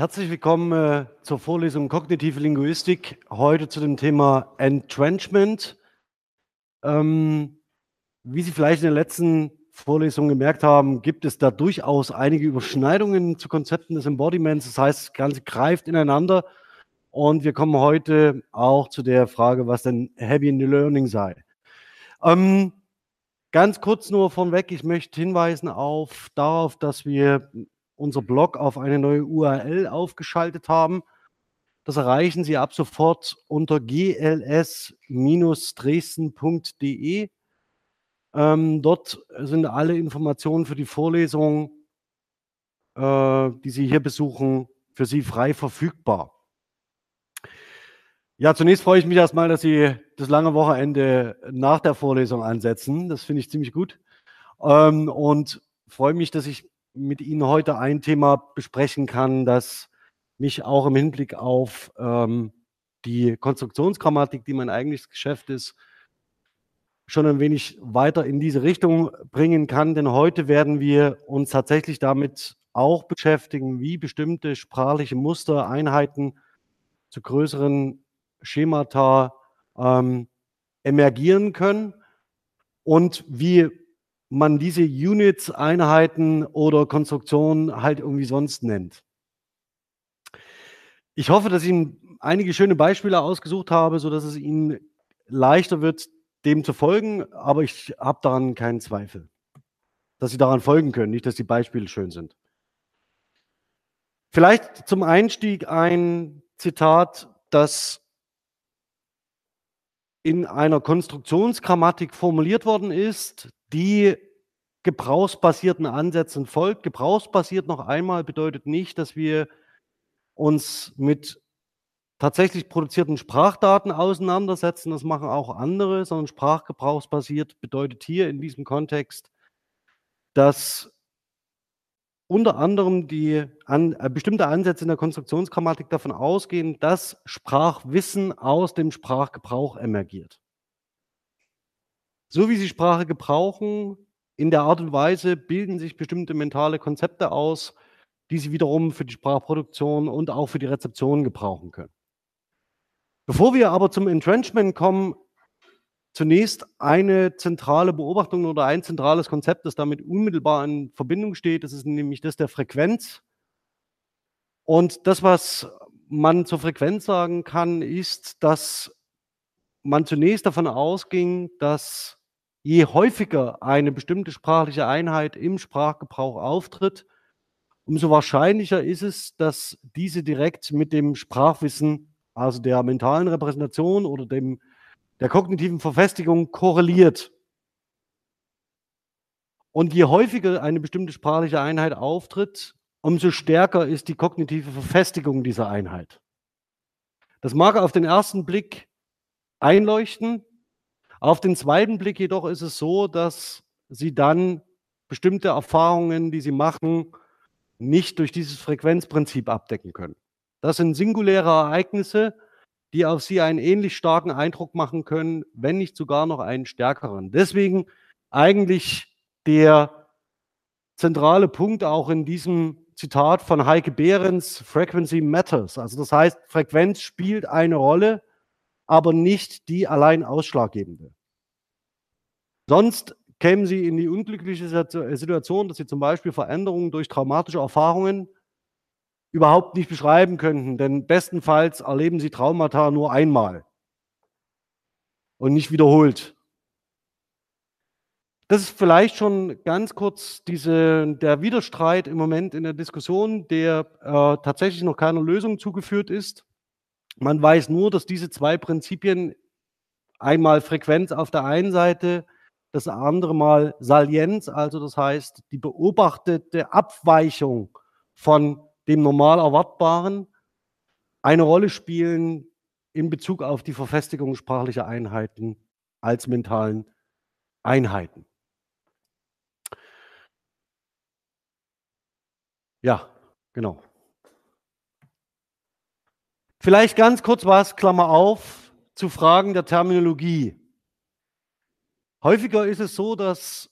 Herzlich willkommen äh, zur Vorlesung Kognitive Linguistik. Heute zu dem Thema Entrenchment. Ähm, wie Sie vielleicht in der letzten Vorlesung gemerkt haben, gibt es da durchaus einige Überschneidungen zu Konzepten des Embodiments. Das heißt, das Ganze greift ineinander. Und wir kommen heute auch zu der Frage, was denn Happy in the Learning sei. Ähm, ganz kurz nur vorweg, ich möchte hinweisen auf darauf, dass wir unser Blog auf eine neue URL aufgeschaltet haben. Das erreichen Sie ab sofort unter gls-dresden.de. Ähm, dort sind alle Informationen für die Vorlesung, äh, die Sie hier besuchen, für Sie frei verfügbar. Ja, zunächst freue ich mich erstmal, dass Sie das lange Wochenende nach der Vorlesung ansetzen. Das finde ich ziemlich gut. Ähm, und freue mich, dass ich mit Ihnen heute ein Thema besprechen kann, das mich auch im Hinblick auf ähm, die Konstruktionsgrammatik, die mein eigentliches Geschäft ist, schon ein wenig weiter in diese Richtung bringen kann. Denn heute werden wir uns tatsächlich damit auch beschäftigen, wie bestimmte sprachliche Muster, Einheiten zu größeren Schemata ähm, emergieren können und wie man diese Units, Einheiten oder Konstruktionen halt irgendwie sonst nennt. Ich hoffe, dass ich Ihnen einige schöne Beispiele ausgesucht habe, sodass es Ihnen leichter wird, dem zu folgen, aber ich habe daran keinen Zweifel, dass Sie daran folgen können, nicht, dass die Beispiele schön sind. Vielleicht zum Einstieg ein Zitat, das in einer Konstruktionsgrammatik formuliert worden ist, die gebrauchsbasierten Ansätzen folgt. Gebrauchsbasiert noch einmal bedeutet nicht, dass wir uns mit tatsächlich produzierten Sprachdaten auseinandersetzen. Das machen auch andere, sondern sprachgebrauchsbasiert bedeutet hier in diesem Kontext, dass unter anderem die an, äh, bestimmte Ansätze in der Konstruktionsgrammatik davon ausgehen, dass Sprachwissen aus dem Sprachgebrauch emergiert. So wie Sie Sprache gebrauchen, in der Art und Weise bilden sich bestimmte mentale Konzepte aus, die Sie wiederum für die Sprachproduktion und auch für die Rezeption gebrauchen können. Bevor wir aber zum Entrenchment kommen, zunächst eine zentrale Beobachtung oder ein zentrales Konzept, das damit unmittelbar in Verbindung steht. Das ist nämlich das der Frequenz. Und das, was man zur Frequenz sagen kann, ist, dass man zunächst davon ausging, dass je häufiger eine bestimmte sprachliche Einheit im Sprachgebrauch auftritt, umso wahrscheinlicher ist es, dass diese direkt mit dem Sprachwissen, also der mentalen Repräsentation oder dem, der kognitiven Verfestigung korreliert. Und je häufiger eine bestimmte sprachliche Einheit auftritt, umso stärker ist die kognitive Verfestigung dieser Einheit. Das mag auf den ersten Blick einleuchten, auf den zweiten Blick jedoch ist es so, dass Sie dann bestimmte Erfahrungen, die Sie machen, nicht durch dieses Frequenzprinzip abdecken können. Das sind singuläre Ereignisse, die auf Sie einen ähnlich starken Eindruck machen können, wenn nicht sogar noch einen stärkeren. Deswegen eigentlich der zentrale Punkt auch in diesem Zitat von Heike Behrens, Frequency Matters. Also das heißt, Frequenz spielt eine Rolle aber nicht die allein ausschlaggebende. Sonst kämen Sie in die unglückliche Situation, dass Sie zum Beispiel Veränderungen durch traumatische Erfahrungen überhaupt nicht beschreiben könnten, denn bestenfalls erleben Sie Traumata nur einmal und nicht wiederholt. Das ist vielleicht schon ganz kurz diese, der Widerstreit im Moment in der Diskussion, der äh, tatsächlich noch keiner Lösung zugeführt ist. Man weiß nur, dass diese zwei Prinzipien, einmal Frequenz auf der einen Seite, das andere Mal Salienz, also das heißt die beobachtete Abweichung von dem normal Erwartbaren, eine Rolle spielen in Bezug auf die Verfestigung sprachlicher Einheiten als mentalen Einheiten. Ja, genau. Vielleicht ganz kurz was, Klammer auf, zu Fragen der Terminologie. Häufiger ist es so, dass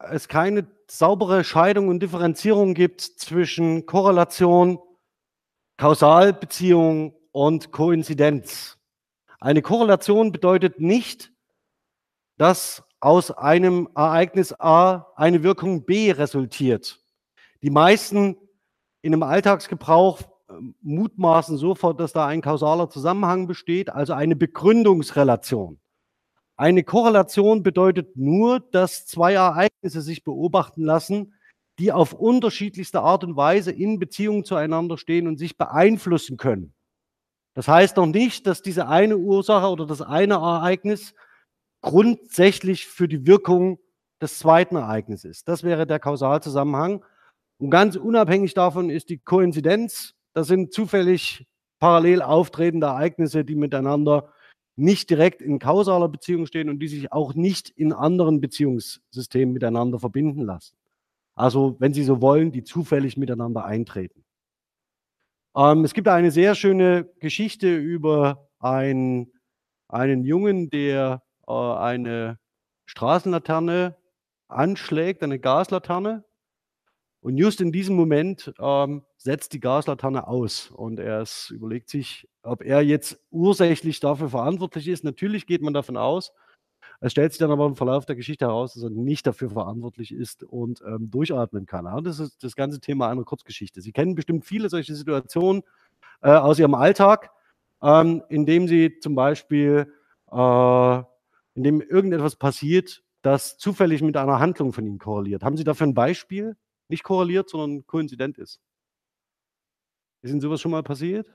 es keine saubere Scheidung und Differenzierung gibt zwischen Korrelation Kausalbeziehung und Koinzidenz. Eine Korrelation bedeutet nicht, dass aus einem Ereignis A eine Wirkung B resultiert. Die meisten in einem Alltagsgebrauch mutmaßen sofort, dass da ein kausaler Zusammenhang besteht, also eine Begründungsrelation. Eine Korrelation bedeutet nur, dass zwei Ereignisse sich beobachten lassen, die auf unterschiedlichste Art und Weise in Beziehung zueinander stehen und sich beeinflussen können. Das heißt noch nicht, dass diese eine Ursache oder das eine Ereignis grundsätzlich für die Wirkung des zweiten Ereignisses ist. Das wäre der Kausalzusammenhang. Und ganz unabhängig davon ist die Koinzidenz. Das sind zufällig parallel auftretende Ereignisse, die miteinander nicht direkt in kausaler Beziehung stehen und die sich auch nicht in anderen Beziehungssystemen miteinander verbinden lassen. Also, wenn Sie so wollen, die zufällig miteinander eintreten. Ähm, es gibt eine sehr schöne Geschichte über ein, einen Jungen, der äh, eine Straßenlaterne anschlägt, eine Gaslaterne. Und just in diesem Moment ähm, setzt die Gaslaterne aus und er ist, überlegt sich, ob er jetzt ursächlich dafür verantwortlich ist. Natürlich geht man davon aus. Es stellt sich dann aber im Verlauf der Geschichte heraus, dass er nicht dafür verantwortlich ist und ähm, durchatmen kann. Ja, das ist das ganze Thema einer Kurzgeschichte. Sie kennen bestimmt viele solche Situationen äh, aus Ihrem Alltag, ähm, in dem Sie zum Beispiel, äh, in dem irgendetwas passiert, das zufällig mit einer Handlung von Ihnen korreliert. Haben Sie dafür ein Beispiel? Nicht korreliert, sondern koinzident ist. Ist Ihnen sowas schon mal passiert?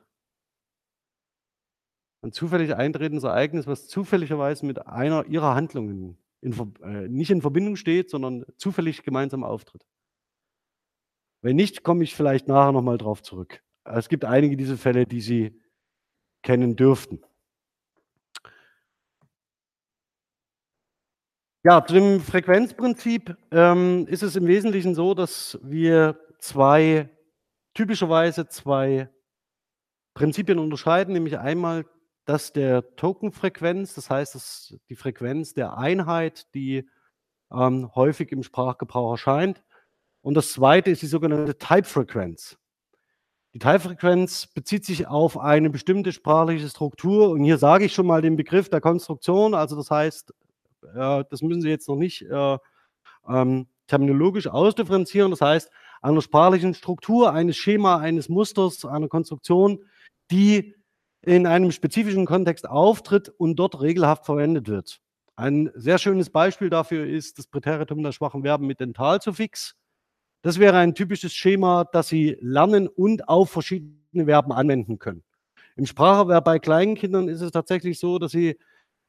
Ein zufällig eintretendes Ereignis, was zufälligerweise mit einer Ihrer Handlungen in, äh, nicht in Verbindung steht, sondern zufällig gemeinsam auftritt. Wenn nicht, komme ich vielleicht nachher nochmal drauf zurück. Es gibt einige dieser Fälle, die Sie kennen dürften. Ja, zu dem Frequenzprinzip ähm, ist es im Wesentlichen so, dass wir zwei, typischerweise zwei Prinzipien unterscheiden, nämlich einmal das der Tokenfrequenz, das heißt, das die Frequenz der Einheit, die ähm, häufig im Sprachgebrauch erscheint. Und das zweite ist die sogenannte Typefrequenz. Die Teilfrequenz bezieht sich auf eine bestimmte sprachliche Struktur. Und hier sage ich schon mal den Begriff der Konstruktion. Also das heißt, das müssen Sie jetzt noch nicht äh, ähm, terminologisch ausdifferenzieren. Das heißt, einer sprachlichen Struktur, eines Schema, eines Musters, einer Konstruktion, die in einem spezifischen Kontext auftritt und dort regelhaft verwendet wird. Ein sehr schönes Beispiel dafür ist das Präteritum der schwachen Verben mit Dentalsuffix. Das wäre ein typisches Schema, das Sie lernen und auf verschiedene Verben anwenden können. Im Spracherwerb bei kleinen Kindern ist es tatsächlich so, dass Sie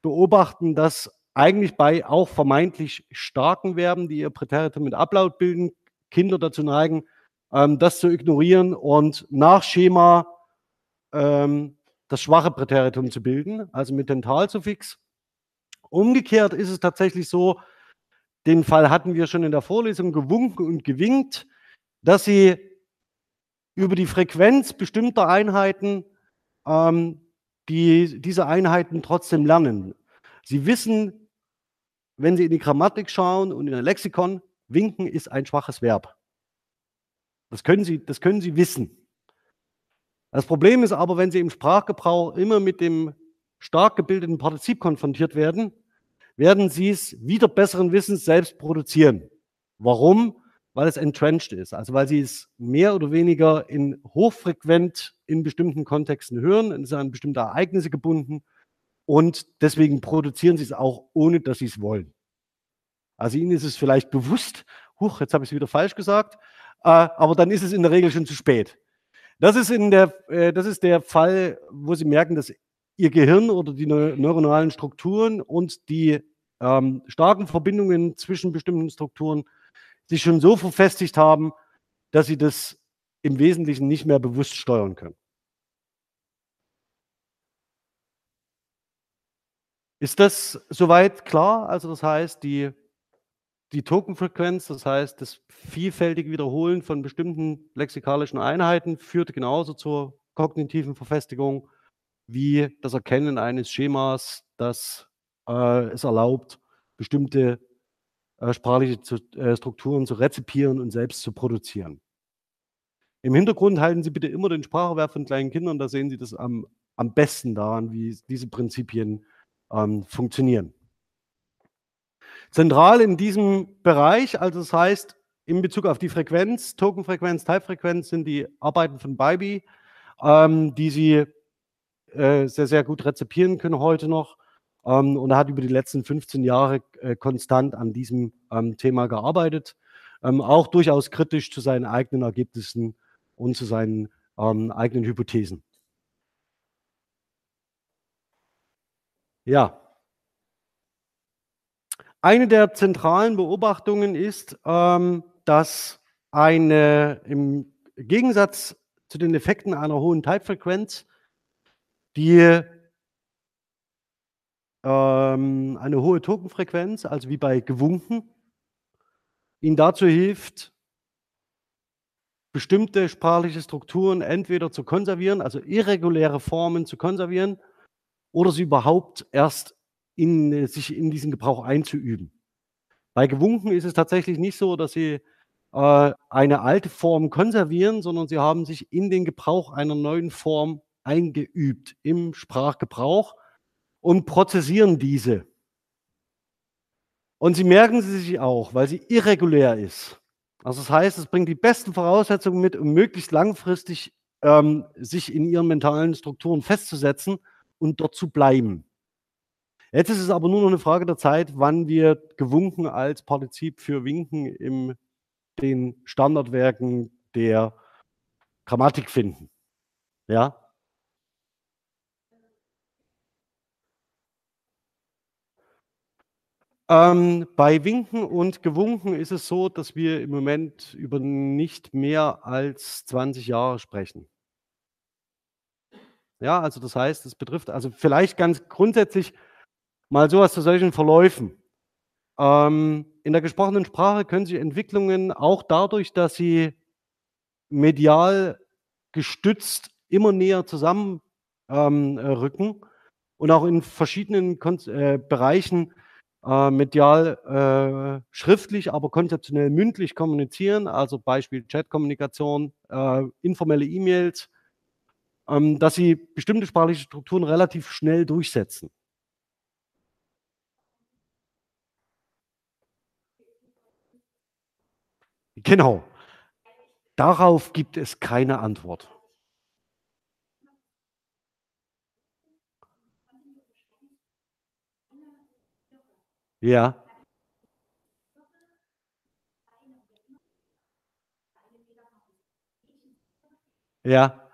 beobachten, dass eigentlich bei auch vermeintlich starken Verben, die ihr Präteritum mit Ablaut bilden, Kinder dazu neigen, ähm, das zu ignorieren und nach Schema ähm, das schwache Präteritum zu bilden, also mit Dentalsuffix. Umgekehrt ist es tatsächlich so, den Fall hatten wir schon in der Vorlesung gewunken und gewinkt, dass sie über die Frequenz bestimmter Einheiten ähm, die, diese Einheiten trotzdem lernen. Sie wissen, wenn Sie in die Grammatik schauen und in ein Lexikon, winken ist ein schwaches Verb. Das können Sie, das können Sie wissen. Das Problem ist aber, wenn Sie im Sprachgebrauch immer mit dem stark gebildeten Partizip konfrontiert werden, werden Sie es wieder besseren Wissens selbst produzieren. Warum? Weil es entrenched ist, also weil Sie es mehr oder weniger in hochfrequent in bestimmten Kontexten hören, es ist an bestimmte Ereignisse gebunden und deswegen produzieren sie es auch, ohne dass sie es wollen. Also ihnen ist es vielleicht bewusst, huch, jetzt habe ich es wieder falsch gesagt, äh, aber dann ist es in der Regel schon zu spät. Das ist, in der, äh, das ist der Fall, wo sie merken, dass ihr Gehirn oder die neuronalen Strukturen und die ähm, starken Verbindungen zwischen bestimmten Strukturen sich schon so verfestigt haben, dass sie das im Wesentlichen nicht mehr bewusst steuern können. Ist das soweit klar? Also das heißt, die, die Tokenfrequenz, das heißt, das vielfältige Wiederholen von bestimmten lexikalischen Einheiten führt genauso zur kognitiven Verfestigung wie das Erkennen eines Schemas, das äh, es erlaubt, bestimmte äh, sprachliche zu, äh, Strukturen zu rezipieren und selbst zu produzieren. Im Hintergrund halten Sie bitte immer den Spracherwerb von kleinen Kindern, da sehen Sie das am, am besten daran, wie diese Prinzipien ähm, funktionieren. Zentral in diesem Bereich, also das heißt, in Bezug auf die Frequenz, Tokenfrequenz, Teilfrequenz sind die Arbeiten von Bybee, ähm, die Sie äh, sehr, sehr gut rezipieren können heute noch. Ähm, und er hat über die letzten 15 Jahre äh, konstant an diesem ähm, Thema gearbeitet, ähm, auch durchaus kritisch zu seinen eigenen Ergebnissen und zu seinen ähm, eigenen Hypothesen. Ja. Eine der zentralen Beobachtungen ist, ähm, dass eine im Gegensatz zu den Effekten einer hohen Teilfrequenz die ähm, eine hohe Tokenfrequenz, also wie bei Gewunken, Ihnen dazu hilft, bestimmte sprachliche Strukturen entweder zu konservieren, also irreguläre Formen zu konservieren, oder sie überhaupt erst in, sich in diesen Gebrauch einzuüben. Bei Gewunken ist es tatsächlich nicht so, dass Sie äh, eine alte Form konservieren, sondern Sie haben sich in den Gebrauch einer neuen Form eingeübt im Sprachgebrauch und prozessieren diese. Und sie merken sie sich auch, weil sie irregulär ist. Also das heißt, es bringt die besten Voraussetzungen mit, um möglichst langfristig ähm, sich in ihren mentalen Strukturen festzusetzen und dort zu bleiben. Jetzt ist es aber nur noch eine Frage der Zeit, wann wir gewunken als Partizip für Winken in den Standardwerken der Grammatik finden. Ja, Ähm, bei Winken und Gewunken ist es so, dass wir im Moment über nicht mehr als 20 Jahre sprechen. Ja, also das heißt, es betrifft also vielleicht ganz grundsätzlich mal sowas zu solchen Verläufen. Ähm, in der gesprochenen Sprache können sich Entwicklungen auch dadurch, dass sie medial gestützt immer näher zusammenrücken ähm, rücken und auch in verschiedenen Kon äh, Bereichen äh, medial äh, schriftlich, aber konzeptionell mündlich kommunizieren, also Beispiel Chatkommunikation, äh, informelle E-Mails, ähm, dass sie bestimmte sprachliche Strukturen relativ schnell durchsetzen. Genau. Darauf gibt es keine Antwort. Ja. Ja.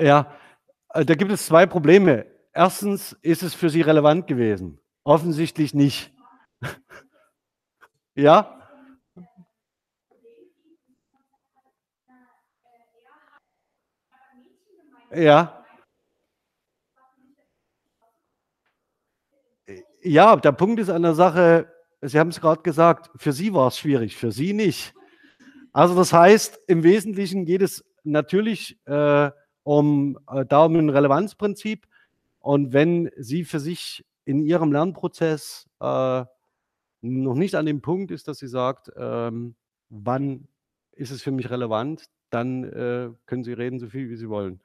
Ja, äh, da gibt es zwei Probleme. Erstens ist es für Sie relevant gewesen. Offensichtlich nicht. Ja? Ja. Ja, der Punkt ist an der Sache, Sie haben es gerade gesagt, für Sie war es schwierig, für Sie nicht. Also das heißt, im Wesentlichen geht es natürlich äh, um, äh, da um ein Relevanzprinzip. Und wenn Sie für sich in Ihrem Lernprozess äh, noch nicht an dem Punkt ist, dass Sie sagt, ähm, wann ist es für mich relevant, dann äh, können Sie reden, so viel wie Sie wollen.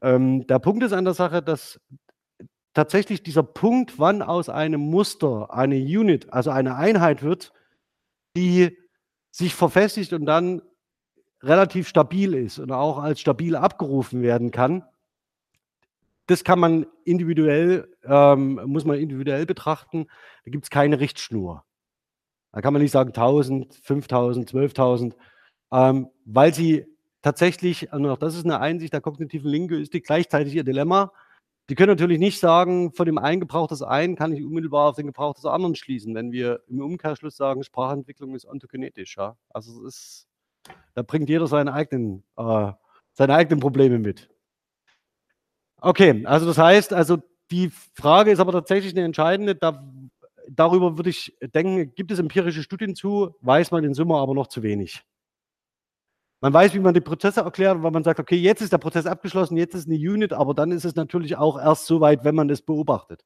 Ähm, der Punkt ist an der Sache, dass tatsächlich dieser Punkt, wann aus einem Muster eine Unit, also eine Einheit wird, die sich verfestigt und dann relativ stabil ist und auch als stabil abgerufen werden kann. Das kann man individuell, ähm, muss man individuell betrachten. Da gibt es keine Richtschnur. Da kann man nicht sagen 1000, 5000, 12.000, ähm, weil sie tatsächlich, und auch das ist eine Einsicht der kognitiven Linguistik, gleichzeitig ihr Dilemma, die können natürlich nicht sagen, von dem einen Gebrauch des einen kann ich unmittelbar auf den Gebrauch des anderen schließen, wenn wir im Umkehrschluss sagen, Sprachentwicklung ist ontogenetisch. Ja? Also es ist, da bringt jeder seine eigenen, äh, seine eigenen Probleme mit. Okay, also das heißt, also die Frage ist aber tatsächlich eine entscheidende. Da, darüber würde ich denken, gibt es empirische Studien zu, weiß man in Summe aber noch zu wenig. Man weiß, wie man die Prozesse erklärt, weil man sagt, okay, jetzt ist der Prozess abgeschlossen, jetzt ist eine Unit, aber dann ist es natürlich auch erst so weit, wenn man es beobachtet.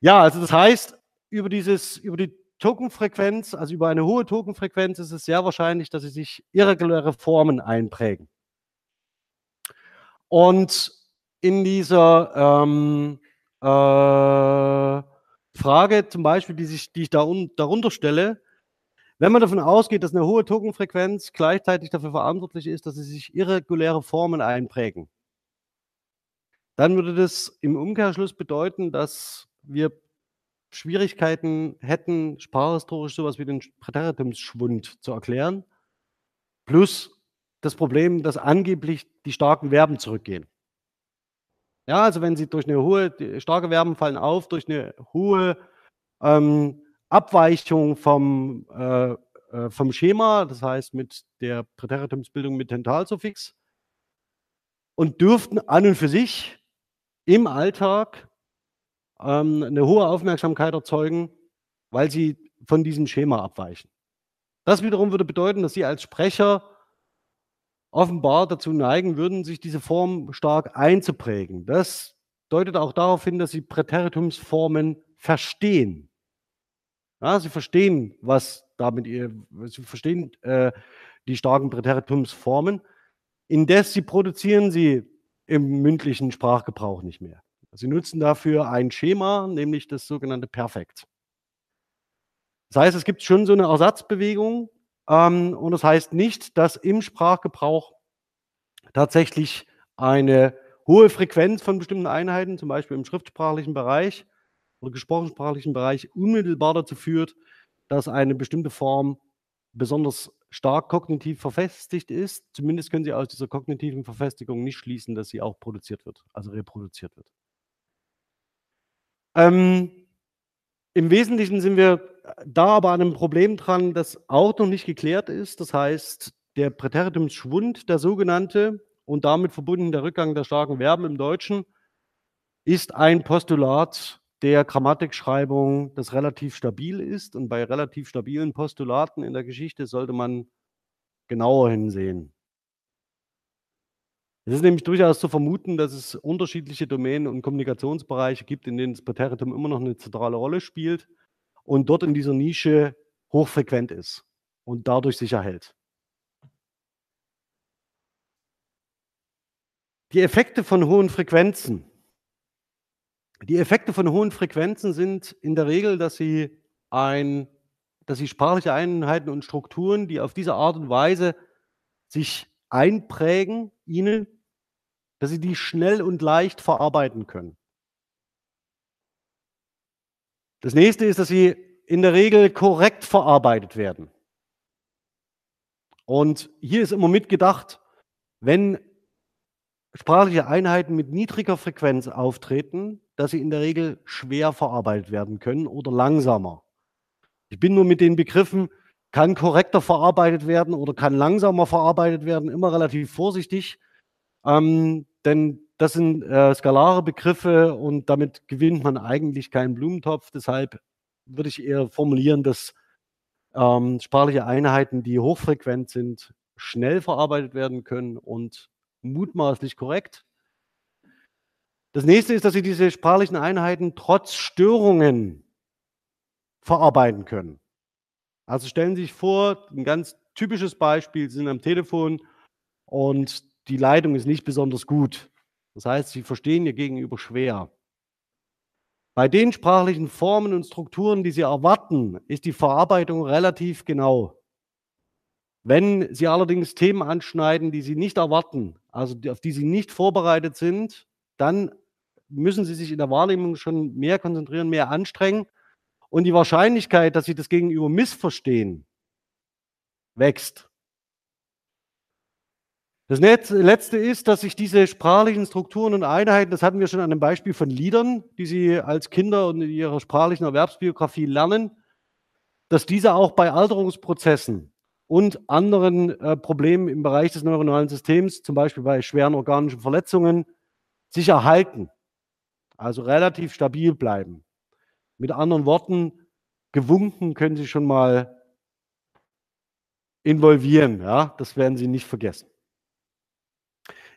Ja, also das heißt, über, dieses, über die Tokenfrequenz, also über eine hohe Tokenfrequenz ist es sehr wahrscheinlich, dass sie sich irreguläre Formen einprägen. Und in dieser ähm, äh, Frage zum Beispiel, die, sich, die ich da un, darunter stelle, wenn man davon ausgeht, dass eine hohe Tokenfrequenz gleichzeitig dafür verantwortlich ist, dass sie sich irreguläre Formen einprägen, dann würde das im Umkehrschluss bedeuten, dass wir Schwierigkeiten hätten, sprachhistorisch sowas wie den Präteritumsschwund zu erklären, plus das Problem, dass angeblich die starken Verben zurückgehen. Ja, also wenn Sie durch eine hohe, starke Verben fallen auf, durch eine hohe ähm, Abweichung vom, äh, äh, vom Schema, das heißt mit der Präteritumsbildung mit Tentalsuffix, und dürften an und für sich im Alltag ähm, eine hohe Aufmerksamkeit erzeugen, weil sie von diesem Schema abweichen. Das wiederum würde bedeuten, dass Sie als Sprecher offenbar dazu neigen würden, sich diese Form stark einzuprägen. Das deutet auch darauf hin, dass Sie Präteritumsformen verstehen. Ja, sie verstehen, was damit ihr, sie verstehen äh, die starken Präteritumsformen. Indes sie produzieren sie im mündlichen Sprachgebrauch nicht mehr. Sie nutzen dafür ein Schema, nämlich das sogenannte Perfekt. Das heißt, es gibt schon so eine Ersatzbewegung ähm, und das heißt nicht, dass im Sprachgebrauch tatsächlich eine hohe Frequenz von bestimmten Einheiten, zum Beispiel im schriftsprachlichen Bereich oder gesprochensprachlichen Bereich, unmittelbar dazu führt, dass eine bestimmte Form besonders stark kognitiv verfestigt ist. Zumindest können Sie aus dieser kognitiven Verfestigung nicht schließen, dass sie auch produziert wird, also reproduziert wird. Ähm, Im Wesentlichen sind wir da aber an einem Problem dran, das auch noch nicht geklärt ist. Das heißt, der Präteritumsschwund, der sogenannte, und damit verbunden der Rückgang der starken Verben im Deutschen, ist ein Postulat der Grammatikschreibung, das relativ stabil ist. Und bei relativ stabilen Postulaten in der Geschichte sollte man genauer hinsehen. Es ist nämlich durchaus zu vermuten, dass es unterschiedliche Domänen und Kommunikationsbereiche gibt, in denen das Präteritum immer noch eine zentrale Rolle spielt und dort in dieser Nische hochfrequent ist und dadurch sich erhält. Die Effekte von hohen Frequenzen. Die Effekte von hohen Frequenzen sind in der Regel, dass sie, ein, dass sie sprachliche Einheiten und Strukturen, die auf diese Art und Weise sich einprägen, ihnen, dass sie die schnell und leicht verarbeiten können. Das nächste ist, dass sie in der Regel korrekt verarbeitet werden. Und hier ist immer mitgedacht, wenn sprachliche Einheiten mit niedriger Frequenz auftreten, dass sie in der Regel schwer verarbeitet werden können oder langsamer. Ich bin nur mit den Begriffen kann korrekter verarbeitet werden oder kann langsamer verarbeitet werden, immer relativ vorsichtig, ähm, denn das sind äh, skalare Begriffe und damit gewinnt man eigentlich keinen Blumentopf. Deshalb würde ich eher formulieren, dass ähm, sprachliche Einheiten, die hochfrequent sind, schnell verarbeitet werden können und mutmaßlich korrekt. Das nächste ist, dass Sie diese sprachlichen Einheiten trotz Störungen verarbeiten können. Also stellen Sie sich vor, ein ganz typisches Beispiel, Sie sind am Telefon und die Leitung ist nicht besonders gut. Das heißt, Sie verstehen Ihr Gegenüber schwer. Bei den sprachlichen Formen und Strukturen, die Sie erwarten, ist die Verarbeitung relativ genau. Wenn Sie allerdings Themen anschneiden, die Sie nicht erwarten, also auf die Sie nicht vorbereitet sind, dann müssen Sie sich in der Wahrnehmung schon mehr konzentrieren, mehr anstrengen. Und die Wahrscheinlichkeit, dass Sie das Gegenüber missverstehen, wächst. Das Letzte ist, dass sich diese sprachlichen Strukturen und Einheiten, das hatten wir schon an dem Beispiel von Liedern, die Sie als Kinder und in ihrer sprachlichen Erwerbsbiografie lernen, dass diese auch bei Alterungsprozessen und anderen äh, Problemen im Bereich des neuronalen Systems, zum Beispiel bei schweren organischen Verletzungen, sich erhalten. Also relativ stabil bleiben. Mit anderen Worten, gewunken können Sie schon mal involvieren. Ja? Das werden Sie nicht vergessen.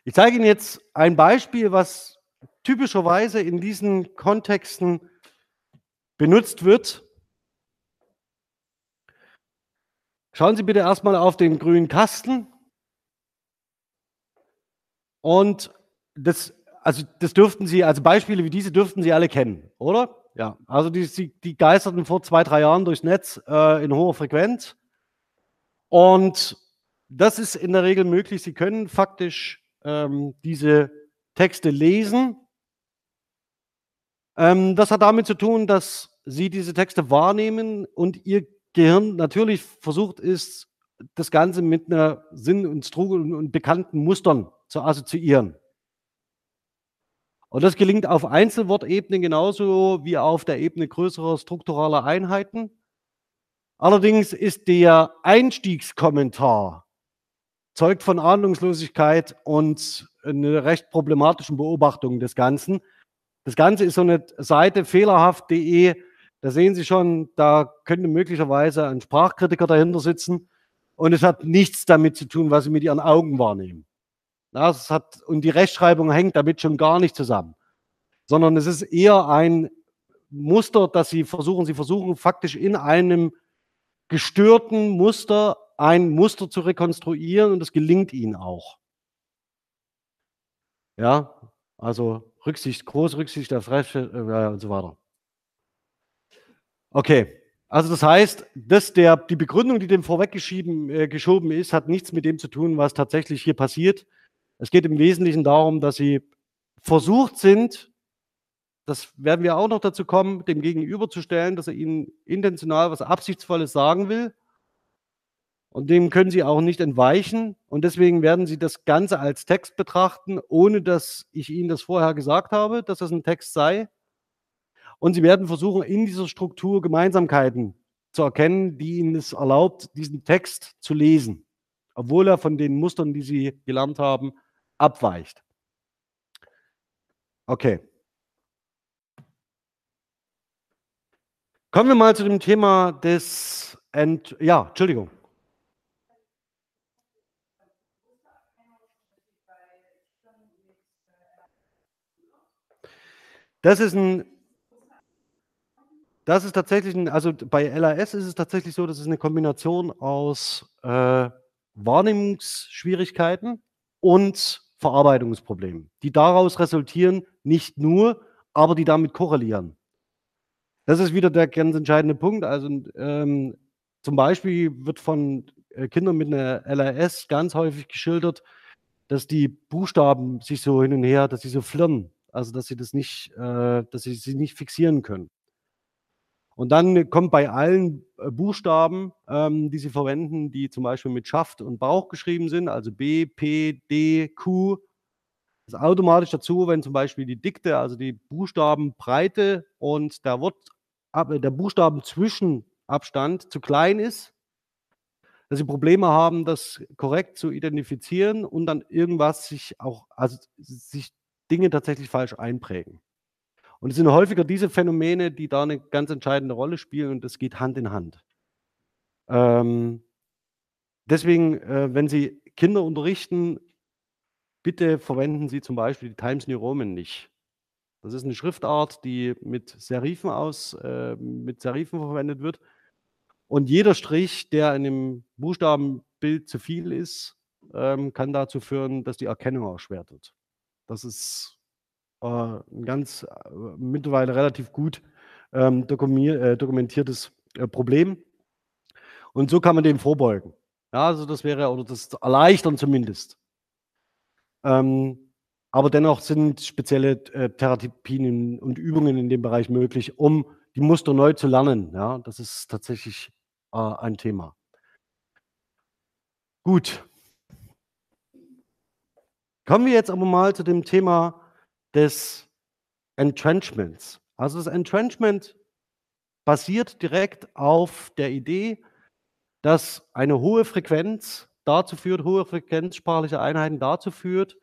Ich zeige Ihnen jetzt ein Beispiel, was typischerweise in diesen Kontexten benutzt wird. Schauen Sie bitte erstmal auf den grünen Kasten. Und das, also das dürften Sie, also Beispiele wie diese dürften Sie alle kennen, oder? Ja, also die, die geisterten vor zwei, drei Jahren durchs Netz äh, in hoher Frequenz. Und das ist in der Regel möglich. Sie können faktisch ähm, diese Texte lesen. Ähm, das hat damit zu tun, dass Sie diese Texte wahrnehmen und Ihr Gehirn natürlich versucht ist, das Ganze mit einer Sinn und Strugel und bekannten Mustern zu assoziieren. Und das gelingt auf Einzelwortebene genauso wie auf der Ebene größerer strukturaler Einheiten. Allerdings ist der Einstiegskommentar zeugt von Ahnungslosigkeit und einer recht problematischen Beobachtung des Ganzen. Das Ganze ist so eine Seite fehlerhaft.de. Da sehen Sie schon, da könnte möglicherweise ein Sprachkritiker dahinter sitzen. Und es hat nichts damit zu tun, was Sie mit Ihren Augen wahrnehmen. Das hat, und die Rechtschreibung hängt damit schon gar nicht zusammen. Sondern es ist eher ein Muster, dass Sie versuchen, Sie versuchen faktisch in einem gestörten Muster ein Muster zu rekonstruieren und das gelingt ihnen auch. Ja, also Rücksicht, große Rücksicht auf Rechte äh, und so weiter. Okay, also das heißt, dass der, die Begründung, die dem vorweggeschoben äh, ist, hat nichts mit dem zu tun, was tatsächlich hier passiert. Es geht im Wesentlichen darum, dass sie versucht sind, das werden wir auch noch dazu kommen, dem gegenüberzustellen, dass er ihnen intentional was Absichtsvolles sagen will und dem können Sie auch nicht entweichen. Und deswegen werden Sie das Ganze als Text betrachten, ohne dass ich Ihnen das vorher gesagt habe, dass das ein Text sei. Und Sie werden versuchen, in dieser Struktur Gemeinsamkeiten zu erkennen, die Ihnen es erlaubt, diesen Text zu lesen, obwohl er von den Mustern, die Sie gelernt haben, abweicht. Okay. Kommen wir mal zu dem Thema des Ent ja, Entschuldigung. Das ist ein das ist tatsächlich ein also bei LAS ist es tatsächlich so, dass es eine Kombination aus, äh, Wahrnehmungsschwierigkeiten und Verarbeitungsproblemen, die daraus resultieren, nicht nur, aber die damit korrelieren. Das ist wieder der ganz entscheidende Punkt. Also, ähm, zum Beispiel wird von, äh, Kindern mit einer LAS ganz häufig geschildert, dass die Buchstaben sich so hin und her dass sie so flirren. Also, dass sie das nicht äh, dass sie sie nicht fixieren können. Und dann kommt bei allen, äh, Buchstaben, ähm, die sie verwenden, die zum Beispiel mit Schaft und Bauch geschrieben sind, also B, P, D, Q, ist automatisch dazu, wenn zum Beispiel die Dikte, also die Buchstabenbreite und der Wort äh, der Buchstabenzwischenabstand zu klein ist dass sie Probleme haben, das korrekt zu identifizieren und dann irgendwas sich auch also sich Dinge tatsächlich falsch einprägen. Und es sind häufiger diese Phänomene, die da eine ganz entscheidende Rolle spielen und das geht Hand in Hand. Ähm, deswegen, äh, wenn Sie Kinder unterrichten, bitte verwenden Sie zum Beispiel die Times New Roman nicht. Das ist eine Schriftart, die mit Serifen aus äh, mit Serifen verwendet wird. Und jeder Strich, der in dem Buchstabenbild zu viel ist, ähm, kann dazu führen, dass die Erkennung erschwert wird. Das ist äh, 'n ganz äh, mittlerweile relativ gut, ähm, äh, dokumentiertes, äh, Problem. Und so kann man dem vorbeugen. Ja, also das wäre oder das erleichtern zumindest. Ähm, aber dennoch sind spezielle, äh, Therapien und Übungen in dem Bereich möglich, um die Muster neu zu lernen, ja? Das ist tatsächlich, äh, ein Thema. Gut. Kommen wir jetzt aber mal zu dem Thema des Entrenchments. Also, das Entrenchment basiert direkt auf der Idee, dass eine hohe Frequenz dazu führt hohe Frequenz sprachliche Einheiten dazu führt,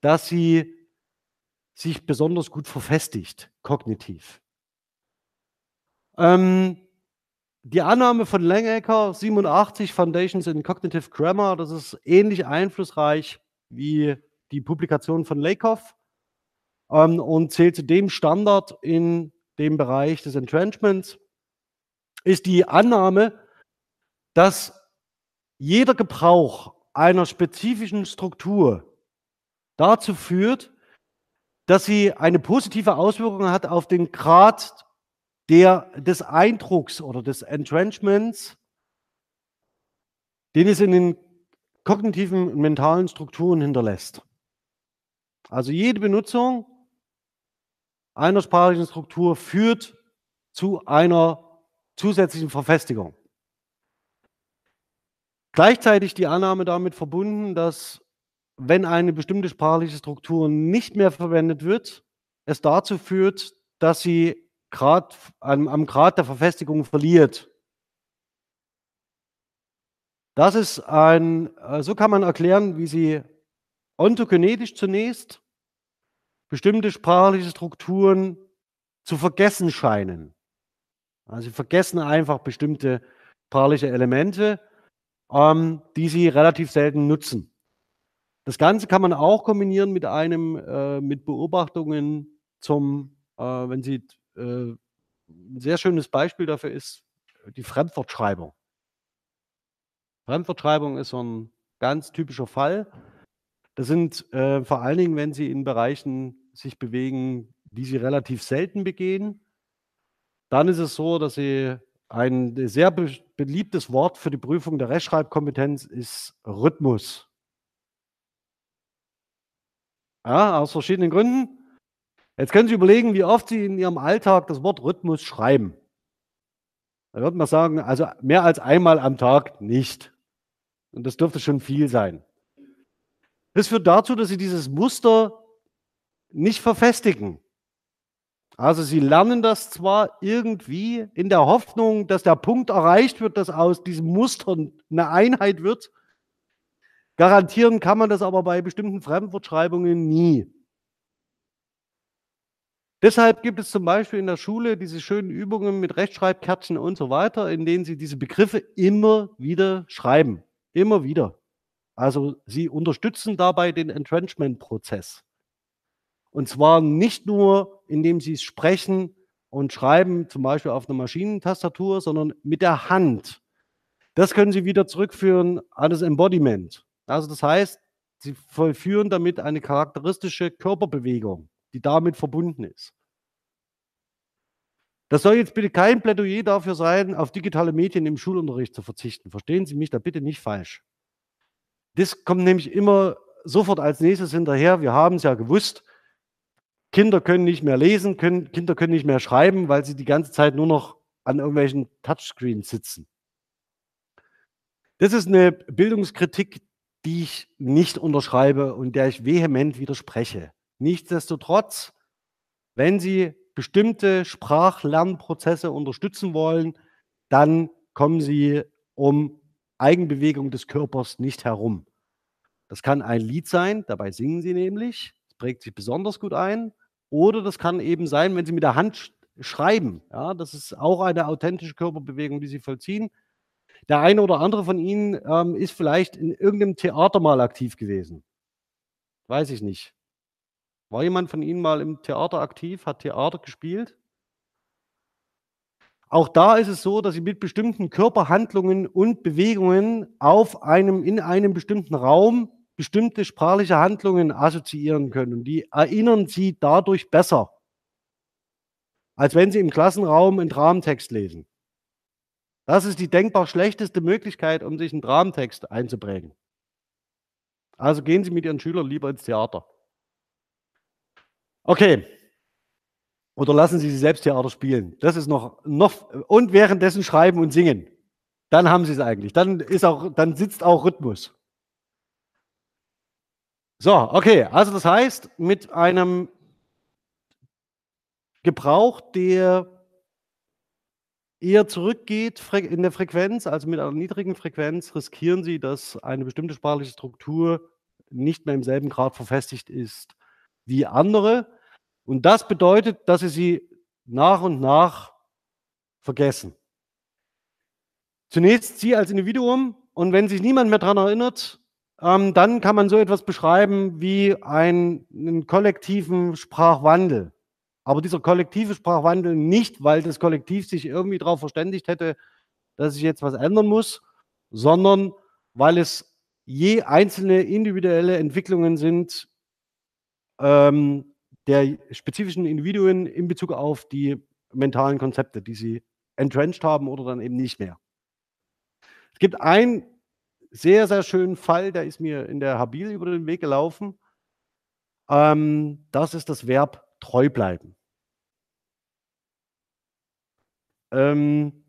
dass sie sich besonders gut verfestigt, kognitiv. Ähm, die Annahme von Langecker, 87, Foundations in Cognitive Grammar, das ist ähnlich einflussreich wie die Publikation von Lakoff ähm, und zählt zu dem Standard in dem Bereich des Entrenchments, ist die Annahme, dass jeder Gebrauch einer spezifischen Struktur dazu führt, dass sie eine positive Auswirkung hat auf den Grad der, des Eindrucks oder des Entrenchments, den es in den kognitiven und mentalen Strukturen hinterlässt. Also jede Benutzung einer sprachlichen Struktur führt zu einer zusätzlichen Verfestigung. Gleichzeitig die Annahme damit verbunden, dass wenn eine bestimmte sprachliche Struktur nicht mehr verwendet wird, es dazu führt, dass sie Grad, am, am Grad der Verfestigung verliert. Das ist ein, so kann man erklären, wie sie ontogenetisch zunächst bestimmte sprachliche Strukturen zu vergessen scheinen. Also sie vergessen einfach bestimmte sprachliche Elemente, ähm, die sie relativ selten nutzen. Das Ganze kann man auch kombinieren mit einem, äh, mit Beobachtungen zum, äh, wenn Sie, äh, ein sehr schönes Beispiel dafür ist die Fremdwortschreibung. Fremdwortschreibung ist so ein ganz typischer Fall. Das sind äh, vor allen Dingen, wenn Sie in Bereichen sich bewegen, die Sie relativ selten begehen, dann ist es so, dass Sie ein sehr be beliebtes Wort für die Prüfung der Rechtschreibkompetenz ist Rhythmus. Ja, aus verschiedenen Gründen. Jetzt können Sie überlegen, wie oft Sie in Ihrem Alltag das Wort Rhythmus schreiben. Da würde man sagen, also mehr als einmal am Tag nicht. Und das dürfte schon viel sein. Das führt dazu, dass Sie dieses Muster nicht verfestigen. Also Sie lernen das zwar irgendwie in der Hoffnung, dass der Punkt erreicht wird, dass aus diesem Muster eine Einheit wird, Garantieren kann man das aber bei bestimmten Fremdwortschreibungen nie. Deshalb gibt es zum Beispiel in der Schule diese schönen Übungen mit Rechtschreibkärtchen und so weiter, in denen Sie diese Begriffe immer wieder schreiben. Immer wieder. Also Sie unterstützen dabei den Entrenchment-Prozess. Und zwar nicht nur, indem Sie es sprechen und schreiben, zum Beispiel auf einer Maschinentastatur, sondern mit der Hand. Das können Sie wieder zurückführen an das Embodiment. Also das heißt, sie vollführen damit eine charakteristische Körperbewegung, die damit verbunden ist. Das soll jetzt bitte kein Plädoyer dafür sein, auf digitale Medien im Schulunterricht zu verzichten. Verstehen Sie mich da bitte nicht falsch. Das kommt nämlich immer sofort als nächstes hinterher. Wir haben es ja gewusst, Kinder können nicht mehr lesen, können, Kinder können nicht mehr schreiben, weil sie die ganze Zeit nur noch an irgendwelchen Touchscreens sitzen. Das ist eine Bildungskritik, die ich nicht unterschreibe und der ich vehement widerspreche. Nichtsdestotrotz, wenn Sie bestimmte Sprachlernprozesse unterstützen wollen, dann kommen Sie um Eigenbewegung des Körpers nicht herum. Das kann ein Lied sein, dabei singen Sie nämlich, das prägt sich besonders gut ein. Oder das kann eben sein, wenn Sie mit der Hand schreiben. Ja, das ist auch eine authentische Körperbewegung, die Sie vollziehen. Der eine oder andere von Ihnen ähm, ist vielleicht in irgendeinem Theater mal aktiv gewesen. Weiß ich nicht. War jemand von Ihnen mal im Theater aktiv, hat Theater gespielt? Auch da ist es so, dass Sie mit bestimmten Körperhandlungen und Bewegungen auf einem, in einem bestimmten Raum bestimmte sprachliche Handlungen assoziieren können. Und die erinnern Sie dadurch besser, als wenn Sie im Klassenraum einen Rahmentext lesen. Das ist die denkbar schlechteste Möglichkeit, um sich einen Dramentext einzuprägen. Also gehen Sie mit Ihren Schülern lieber ins Theater. Okay. Oder lassen Sie sie selbst Theater spielen. Das ist noch, noch und währenddessen schreiben und singen. Dann haben Sie es eigentlich. Dann ist auch, dann sitzt auch Rhythmus. So, okay. Also das heißt, mit einem Gebrauch der eher zurückgeht in der Frequenz, also mit einer niedrigen Frequenz, riskieren Sie, dass eine bestimmte sprachliche Struktur nicht mehr im selben Grad verfestigt ist wie andere. Und das bedeutet, dass Sie sie nach und nach vergessen. Zunächst Sie als Individuum und wenn sich niemand mehr daran erinnert, ähm, dann kann man so etwas beschreiben wie einen, einen kollektiven Sprachwandel. Aber dieser kollektive Sprachwandel nicht, weil das Kollektiv sich irgendwie darauf verständigt hätte, dass sich jetzt was ändern muss, sondern weil es je einzelne individuelle Entwicklungen sind ähm, der spezifischen Individuen in Bezug auf die mentalen Konzepte, die sie entrenched haben oder dann eben nicht mehr. Es gibt einen sehr, sehr schönen Fall, der ist mir in der Habil über den Weg gelaufen. Ähm, das ist das Verb treu bleiben. Ähm,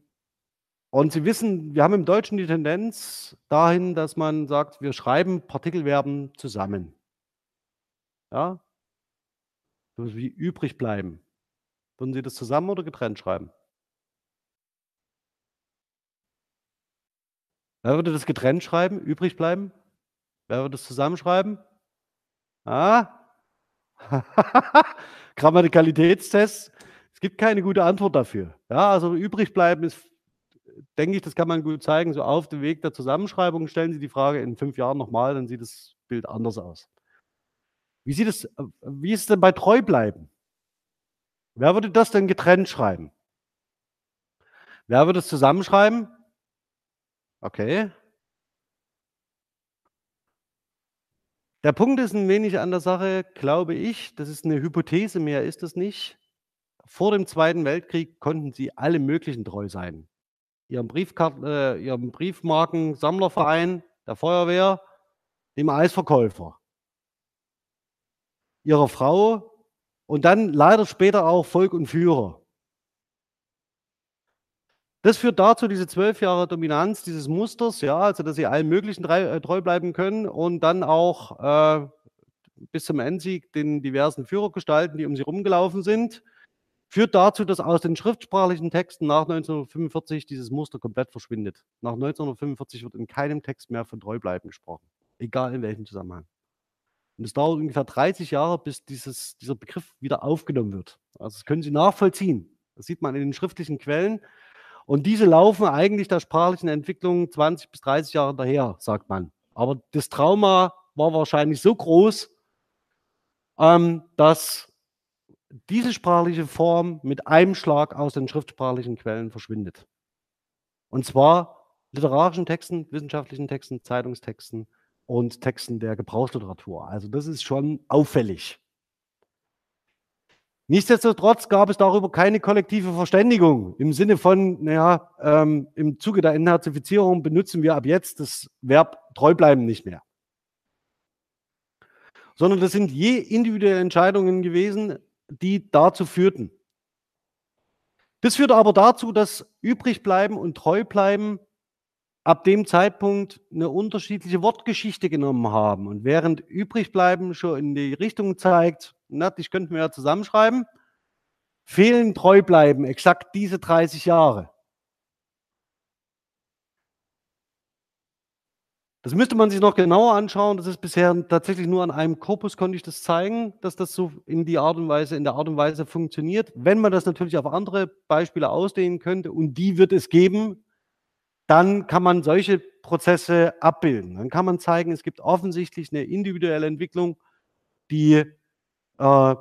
und Sie wissen, wir haben im Deutschen die Tendenz dahin, dass man sagt, wir schreiben Partikelverben zusammen. Ja? Wie übrig bleiben. Würden Sie das zusammen oder getrennt schreiben? Wer würde das getrennt schreiben, übrig bleiben? Wer würde das zusammenschreiben? Ah? Grammatikalitätstest. Es gibt keine gute Antwort dafür. Ja, also übrig bleiben ist, denke ich, das kann man gut zeigen. So auf dem Weg der Zusammenschreibung stellen Sie die Frage in fünf Jahren nochmal, dann sieht das Bild anders aus. Wie sieht es, wie ist es denn bei treu bleiben? Wer würde das denn getrennt schreiben? Wer würde es zusammenschreiben? Okay. Der Punkt ist ein wenig an der Sache, glaube ich, das ist eine Hypothese, mehr ist es nicht. Vor dem Zweiten Weltkrieg konnten sie alle möglichen treu sein. Ihrem, Briefkart äh, ihrem Briefmarkensammlerverein, der Feuerwehr, dem Eisverkäufer, ihrer Frau und dann leider später auch Volk und Führer. Das führt dazu, diese zwölf Jahre Dominanz dieses Musters, ja, also dass sie allen möglichen äh, treu bleiben können und dann auch äh, bis zum Endsieg den diversen Führergestalten, die um sie rumgelaufen sind, führt dazu, dass aus den schriftsprachlichen Texten nach 1945 dieses Muster komplett verschwindet. Nach 1945 wird in keinem Text mehr von Treubleiben gesprochen, egal in welchem Zusammenhang. Und es dauert ungefähr 30 Jahre, bis dieses, dieser Begriff wieder aufgenommen wird. Also das können Sie nachvollziehen. Das sieht man in den schriftlichen Quellen. Und diese laufen eigentlich der sprachlichen Entwicklung 20 bis 30 Jahre daher, sagt man. Aber das Trauma war wahrscheinlich so groß, ähm, dass diese sprachliche Form mit einem Schlag aus den schriftsprachlichen Quellen verschwindet. Und zwar literarischen Texten, wissenschaftlichen Texten, Zeitungstexten und Texten der Gebrauchsliteratur. Also das ist schon auffällig. Nichtsdestotrotz gab es darüber keine kollektive Verständigung im Sinne von, naja, ähm, im Zuge der Entnazifizierung benutzen wir ab jetzt das Verb treu bleiben nicht mehr. Sondern das sind je individuelle Entscheidungen gewesen, die dazu führten. Das führte aber dazu, dass übrig bleiben und treu bleiben ab dem Zeitpunkt eine unterschiedliche Wortgeschichte genommen haben. Und während übrig bleiben schon in die Richtung zeigt, na, das könnten wir ja zusammenschreiben. Fehlen treu bleiben, exakt diese 30 Jahre. Das müsste man sich noch genauer anschauen. Das ist bisher tatsächlich nur an einem Korpus konnte ich das zeigen, dass das so in die Art und Weise, in der Art und Weise funktioniert. Wenn man das natürlich auf andere Beispiele ausdehnen könnte, und die wird es geben, dann kann man solche Prozesse abbilden. Dann kann man zeigen, es gibt offensichtlich eine individuelle Entwicklung, die äh,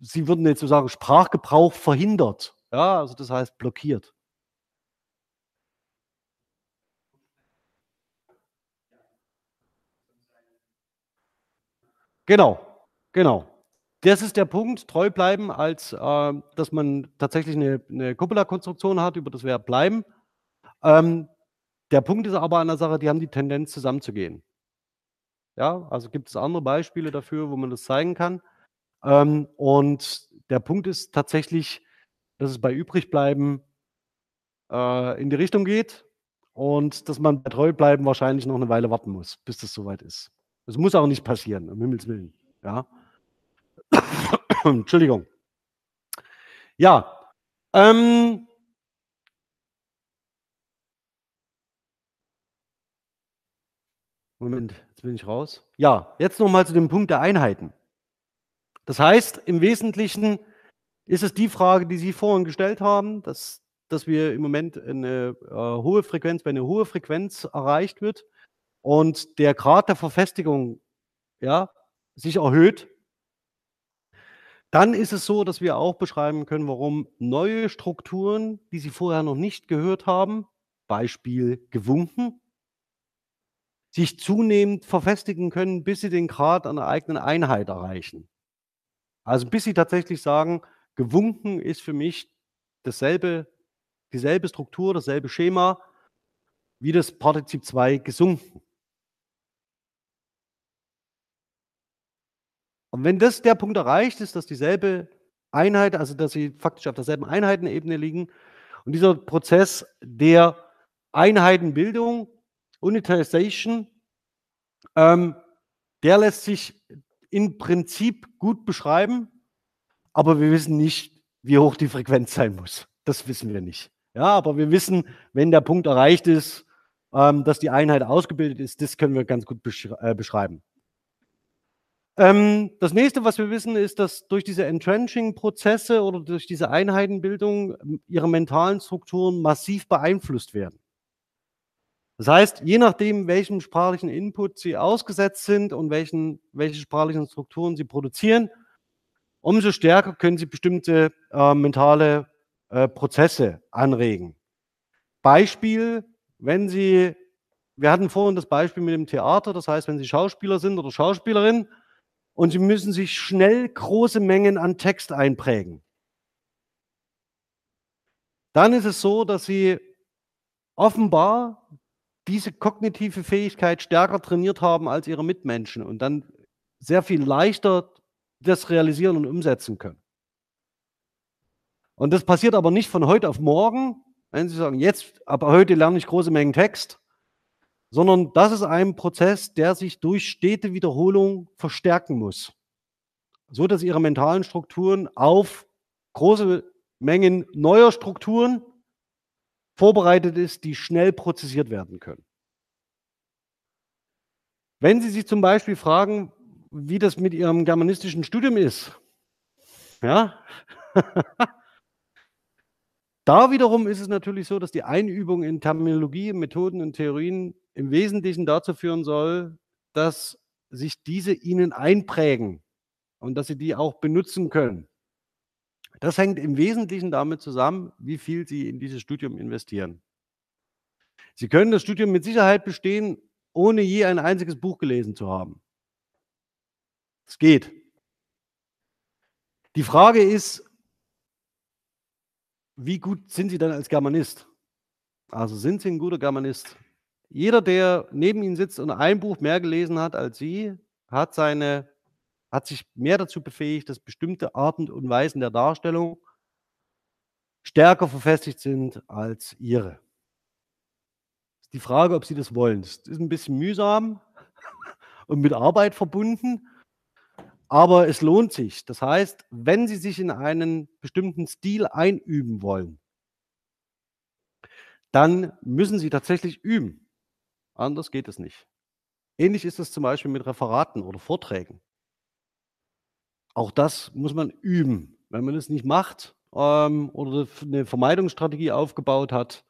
Sie würden jetzt so sagen, Sprachgebrauch verhindert. Ja, also das heißt blockiert. Genau, genau. Das ist der Punkt, treu bleiben, als äh, dass man tatsächlich eine, eine Copula-Konstruktion hat über das Verb bleiben. Ähm, der Punkt ist aber an der Sache, die haben die Tendenz zusammenzugehen. Ja, also gibt es andere Beispiele dafür, wo man das zeigen kann. Ähm, und der Punkt ist tatsächlich, dass es bei Übrigbleiben äh, in die Richtung geht und dass man bei Treubleiben wahrscheinlich noch eine Weile warten muss, bis das soweit ist. Das muss auch nicht passieren, um Himmels Willen. Ja. Entschuldigung. Ja. Ähm, Moment, jetzt bin ich raus. Ja, jetzt nochmal zu dem Punkt der Einheiten. Das heißt, im Wesentlichen ist es die Frage, die Sie vorhin gestellt haben, dass, dass wir im Moment eine äh, hohe Frequenz, wenn eine hohe Frequenz erreicht wird und der Grad der Verfestigung ja, sich erhöht, dann ist es so, dass wir auch beschreiben können, warum neue Strukturen, die Sie vorher noch nicht gehört haben, Beispiel gewunken, sich zunehmend verfestigen können, bis sie den Grad einer eigenen Einheit erreichen. Also bis sie tatsächlich sagen, gewunken ist für mich dasselbe, dieselbe Struktur, dasselbe Schema wie das Partizip 2 gesunken. Und wenn das der Punkt erreicht ist, dass dieselbe Einheit, also dass sie faktisch auf derselben Einheitenebene liegen und dieser Prozess der Einheitenbildung, Unitization, ähm, der lässt sich im Prinzip gut beschreiben, aber wir wissen nicht, wie hoch die Frequenz sein muss. Das wissen wir nicht. Ja, aber wir wissen, wenn der Punkt erreicht ist, ähm, dass die Einheit ausgebildet ist, das können wir ganz gut besch äh, beschreiben. Ähm, das nächste, was wir wissen, ist, dass durch diese Entrenching-Prozesse oder durch diese Einheitenbildung ähm, ihre mentalen Strukturen massiv beeinflusst werden. Das heißt, je nachdem, welchem sprachlichen Input Sie ausgesetzt sind und welchen, welche sprachlichen Strukturen Sie produzieren, umso stärker können Sie bestimmte äh, mentale äh, Prozesse anregen. Beispiel, wenn Sie, wir hatten vorhin das Beispiel mit dem Theater, das heißt, wenn Sie Schauspieler sind oder Schauspielerin und Sie müssen sich schnell große Mengen an Text einprägen, dann ist es so, dass Sie offenbar diese kognitive Fähigkeit stärker trainiert haben als ihre Mitmenschen und dann sehr viel leichter das realisieren und umsetzen können. Und das passiert aber nicht von heute auf morgen, wenn Sie sagen, jetzt, aber heute lerne ich große Mengen Text, sondern das ist ein Prozess, der sich durch stete Wiederholung verstärken muss, so dass Ihre mentalen Strukturen auf große Mengen neuer Strukturen vorbereitet ist, die schnell prozessiert werden können. Wenn Sie sich zum Beispiel fragen, wie das mit Ihrem germanistischen Studium ist, ja, da wiederum ist es natürlich so, dass die Einübung in Terminologie, Methoden und Theorien im Wesentlichen dazu führen soll, dass sich diese Ihnen einprägen und dass Sie die auch benutzen können. Das hängt im Wesentlichen damit zusammen, wie viel Sie in dieses Studium investieren. Sie können das Studium mit Sicherheit bestehen, ohne je ein einziges Buch gelesen zu haben. Es geht. Die Frage ist, wie gut sind Sie dann als Germanist? Also sind Sie ein guter Germanist? Jeder, der neben Ihnen sitzt und ein Buch mehr gelesen hat als Sie, hat seine hat sich mehr dazu befähigt, dass bestimmte Arten und Weisen der Darstellung stärker verfestigt sind als ihre. Ist die Frage, ob sie das wollen. Das ist ein bisschen mühsam und mit Arbeit verbunden, aber es lohnt sich. Das heißt, wenn Sie sich in einen bestimmten Stil einüben wollen, dann müssen Sie tatsächlich üben. Anders geht es nicht. Ähnlich ist es zum Beispiel mit Referaten oder Vorträgen. Auch das muss man üben. Wenn man es nicht macht ähm, oder eine Vermeidungsstrategie aufgebaut hat,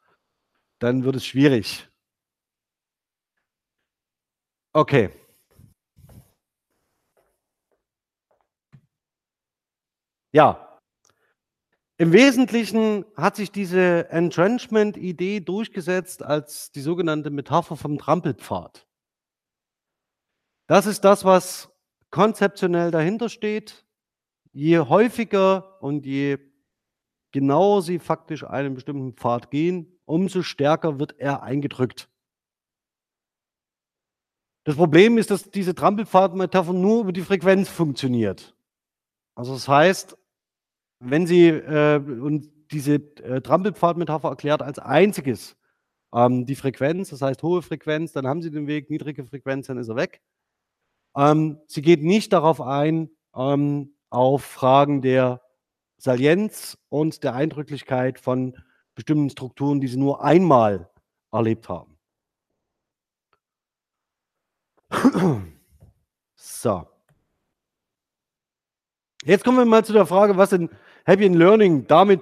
dann wird es schwierig. Okay. Ja. Im Wesentlichen hat sich diese Entrenchment-Idee durchgesetzt als die sogenannte Metapher vom Trampelpfad. Das ist das, was konzeptionell dahinter steht, je häufiger und je genauer Sie faktisch einen bestimmten Pfad gehen, umso stärker wird er eingedrückt. Das Problem ist, dass diese Trampelpfadmetapher nur über die Frequenz funktioniert. Also das heißt, wenn Sie äh, und diese äh, Trampelpfadmetapher erklärt als einziges ähm, die Frequenz, das heißt hohe Frequenz, dann haben Sie den Weg, niedrige Frequenz, dann ist er weg. Ähm, sie geht nicht darauf ein, ähm, auf Fragen der Salienz und der Eindrücklichkeit von bestimmten Strukturen, die sie nur einmal erlebt haben. So. Jetzt kommen wir mal zu der Frage, was in Happy in Learning damit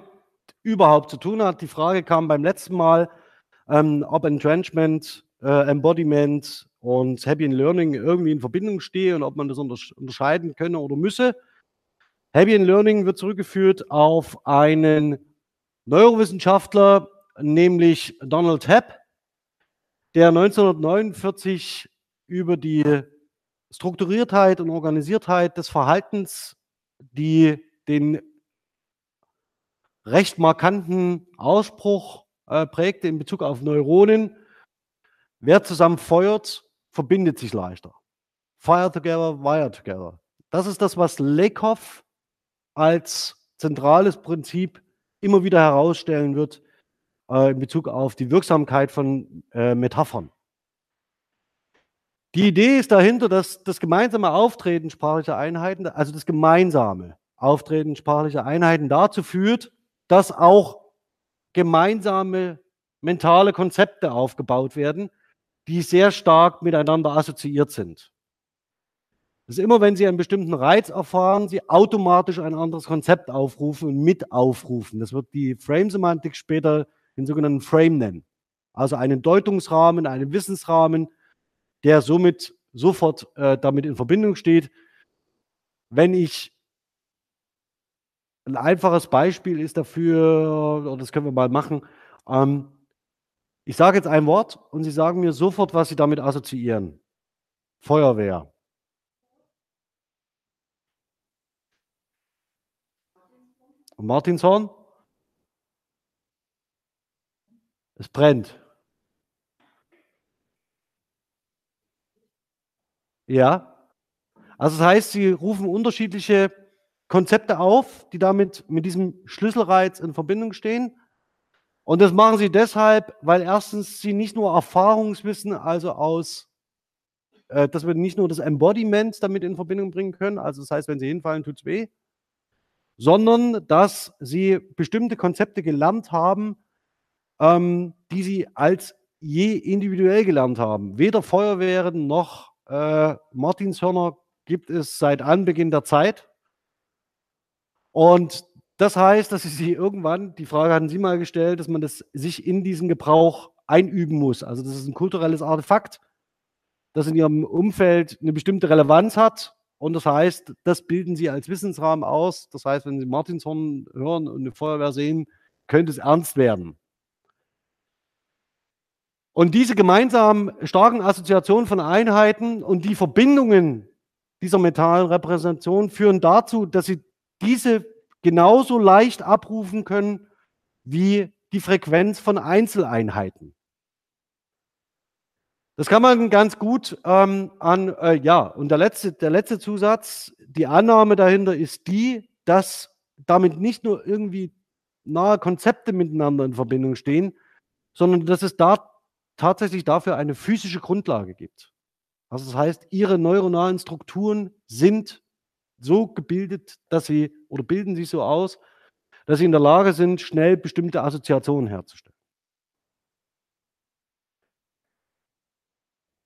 überhaupt zu tun hat. Die Frage kam beim letzten Mal, ähm, ob Entrenchment, äh, Embodiment und Happy in Learning irgendwie in Verbindung stehe und ob man das unterscheiden könne oder müsse. Happy in Learning wird zurückgeführt auf einen Neurowissenschaftler, nämlich Donald Hepp, der 1949 über die Strukturiertheit und Organisiertheit des Verhaltens, die den recht markanten Ausspruch äh, prägte in Bezug auf Neuronen. Wer zusammen feuert, verbindet sich leichter. Fire together, wire together. Das ist das, was Lakoff als zentrales Prinzip immer wieder herausstellen wird äh, in Bezug auf die Wirksamkeit von äh, Metaphern. Die Idee ist dahinter, dass das gemeinsame Auftreten sprachlicher Einheiten, also das gemeinsame Auftreten sprachlicher Einheiten dazu führt, dass auch gemeinsame mentale Konzepte aufgebaut werden, die sehr stark miteinander assoziiert sind. Das ist immer, wenn Sie einen bestimmten Reiz erfahren, Sie automatisch ein anderes Konzept aufrufen und mit aufrufen. Das wird die Frame-Semantik später den sogenannten Frame nennen. Also einen Deutungsrahmen, einen Wissensrahmen, der somit sofort äh, damit in Verbindung steht. Wenn ich ein einfaches Beispiel ist dafür, das können wir mal machen, ähm, ich sage jetzt ein Wort und Sie sagen mir sofort, was Sie damit assoziieren. Feuerwehr. Martinshorn? Es brennt. Ja. Also das heißt, Sie rufen unterschiedliche Konzepte auf, die damit mit diesem Schlüsselreiz in Verbindung stehen. Und das machen Sie deshalb, weil erstens Sie nicht nur Erfahrungswissen, also aus, äh, dass wir nicht nur das Embodiment damit in Verbindung bringen können, also das heißt, wenn Sie hinfallen, tut es weh, sondern dass sie bestimmte Konzepte gelernt haben, ähm, die sie als je individuell gelernt haben. Weder Feuerwehren noch äh, Martinshörner gibt es seit Anbeginn der Zeit. Und das heißt, dass sie irgendwann, die Frage hatten Sie mal gestellt, dass man das sich in diesen Gebrauch einüben muss. Also das ist ein kulturelles Artefakt, das in ihrem Umfeld eine bestimmte Relevanz hat und das heißt, das bilden Sie als Wissensrahmen aus. Das heißt, wenn Sie Martinshorn hören und eine Feuerwehr sehen, könnte es ernst werden. Und diese gemeinsamen starken Assoziationen von Einheiten und die Verbindungen dieser mentalen Repräsentation führen dazu, dass Sie diese genauso leicht abrufen können wie die Frequenz von Einzeleinheiten. Das kann man ganz gut ähm, an, äh, ja, und der letzte, der letzte Zusatz, die Annahme dahinter ist die, dass damit nicht nur irgendwie nahe Konzepte miteinander in Verbindung stehen, sondern dass es da tatsächlich dafür eine physische Grundlage gibt. Also das heißt, ihre neuronalen Strukturen sind so gebildet, dass sie oder bilden sich so aus, dass sie in der Lage sind, schnell bestimmte Assoziationen herzustellen.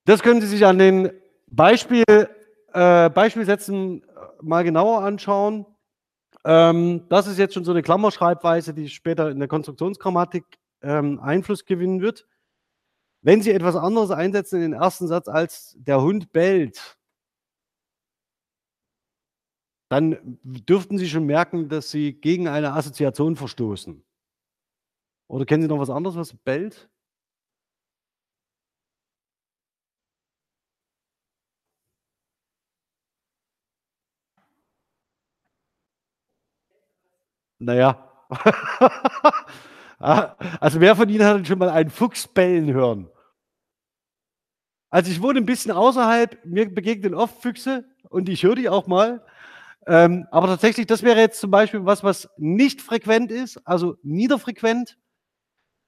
Das können Sie sich an den Beispiel, äh, Beispielsätzen äh, mal genauer anschauen. Ähm, das ist jetzt schon so eine Klammerschreibweise, die später in der Konstruktionsgrammatik ähm, Einfluss gewinnen wird. Wenn Sie etwas anderes einsetzen in den ersten Satz als der Hund bellt, dann dürften Sie schon merken, dass Sie gegen eine Assoziation verstoßen. Oder kennen Sie noch was anderes, was bellt? Naja. Ah, also wer von Ihnen hat schon mal einen Fuchs bellen hören? Also ich wohne ein bisschen außerhalb, mir begegnen oft Füchse und ich höre die auch mal. Ähm, aber tatsächlich, das wäre jetzt zum Beispiel was, was nicht frequent ist, also niederfrequent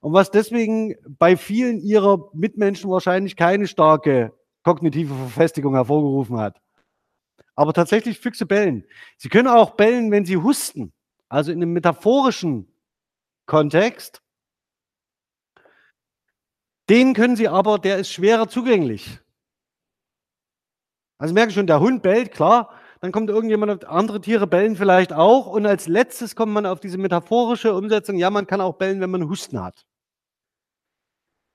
und was deswegen bei vielen ihrer Mitmenschen wahrscheinlich keine starke kognitive Verfestigung hervorgerufen hat. Aber tatsächlich Füchse bellen. Sie können auch bellen, wenn sie husten. Also in einem metaphorischen Kontext. Den können Sie aber, der ist schwerer zugänglich. Also merken schon, der Hund bellt, klar. Dann kommt irgendjemand, andere Tiere bellen vielleicht auch. Und als letztes kommt man auf diese metaphorische Umsetzung, ja, man kann auch bellen, wenn man Husten hat.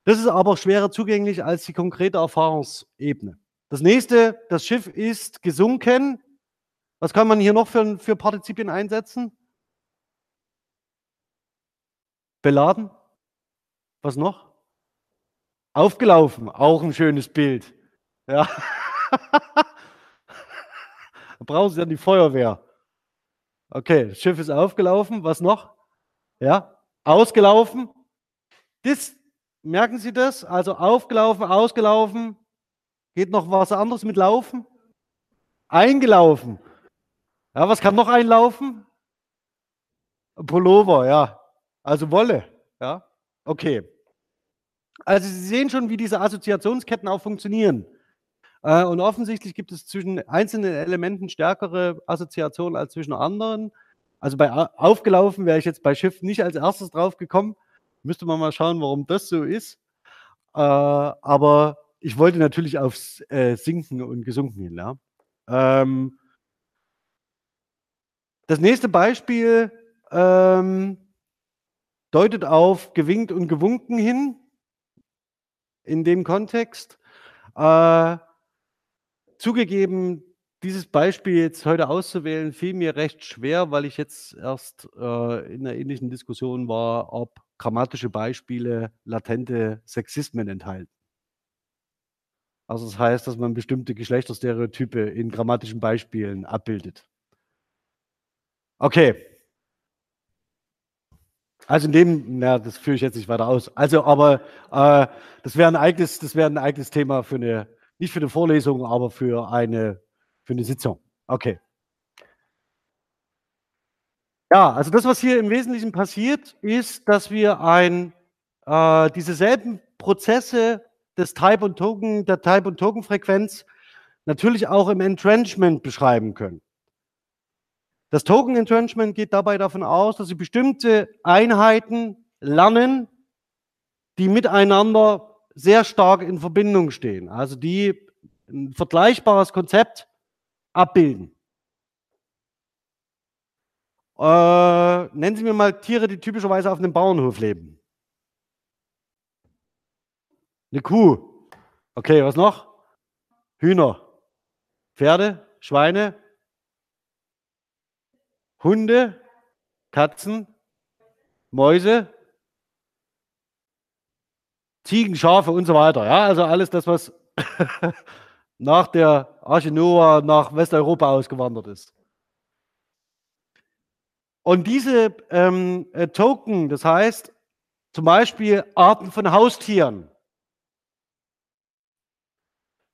Das ist aber schwerer zugänglich als die konkrete Erfahrungsebene. Das nächste, das Schiff ist gesunken. Was kann man hier noch für, für Partizipien einsetzen? Beladen? Was noch? Aufgelaufen, auch ein schönes Bild. Ja. da brauchen Sie dann die Feuerwehr. Okay, das Schiff ist aufgelaufen. Was noch? Ja, ausgelaufen. Das, merken Sie das? Also aufgelaufen, ausgelaufen. Geht noch was anderes mit Laufen? Eingelaufen. Ja, was kann noch einlaufen? Pullover, ja. Also Wolle. Ja, okay. Also Sie sehen schon, wie diese Assoziationsketten auch funktionieren. Äh, und offensichtlich gibt es zwischen einzelnen Elementen stärkere Assoziationen als zwischen anderen. Also bei aufgelaufen wäre ich jetzt bei Schiff nicht als erstes drauf gekommen. Müsste man mal schauen, warum das so ist. Äh, aber ich wollte natürlich aufs äh, Sinken und Gesunken hin. Ja. Ähm, das nächste Beispiel ähm, deutet auf gewinkt und gewunken hin in dem Kontext. Äh, zugegeben, dieses Beispiel jetzt heute auszuwählen, fiel mir recht schwer, weil ich jetzt erst äh, in einer ähnlichen Diskussion war, ob grammatische Beispiele latente Sexismen enthalten. Also das heißt, dass man bestimmte Geschlechterstereotype in grammatischen Beispielen abbildet. Okay. Also in dem, na, das führe ich jetzt nicht weiter aus. Also, aber äh, das wäre ein eigenes, das wäre ein eigenes Thema für eine, nicht für eine Vorlesung, aber für eine, für eine Sitzung. Okay. Ja, also das, was hier im Wesentlichen passiert, ist, dass wir ein, äh, diese selben Prozesse des Type und Token, der Type und Token Frequenz natürlich auch im Entrenchment beschreiben können. Das Token Entrenchment geht dabei davon aus, dass Sie bestimmte Einheiten lernen, die miteinander sehr stark in Verbindung stehen, also die ein vergleichbares Konzept abbilden. Äh, nennen Sie mir mal Tiere, die typischerweise auf einem Bauernhof leben. Eine Kuh. Okay, was noch? Hühner. Pferde, Schweine, Hunde, Katzen, Mäuse, Ziegen, Schafe und so weiter. Ja, also alles das, was nach der Arche Noah nach Westeuropa ausgewandert ist. Und diese ähm, äh, Token, das heißt zum Beispiel Arten von Haustieren.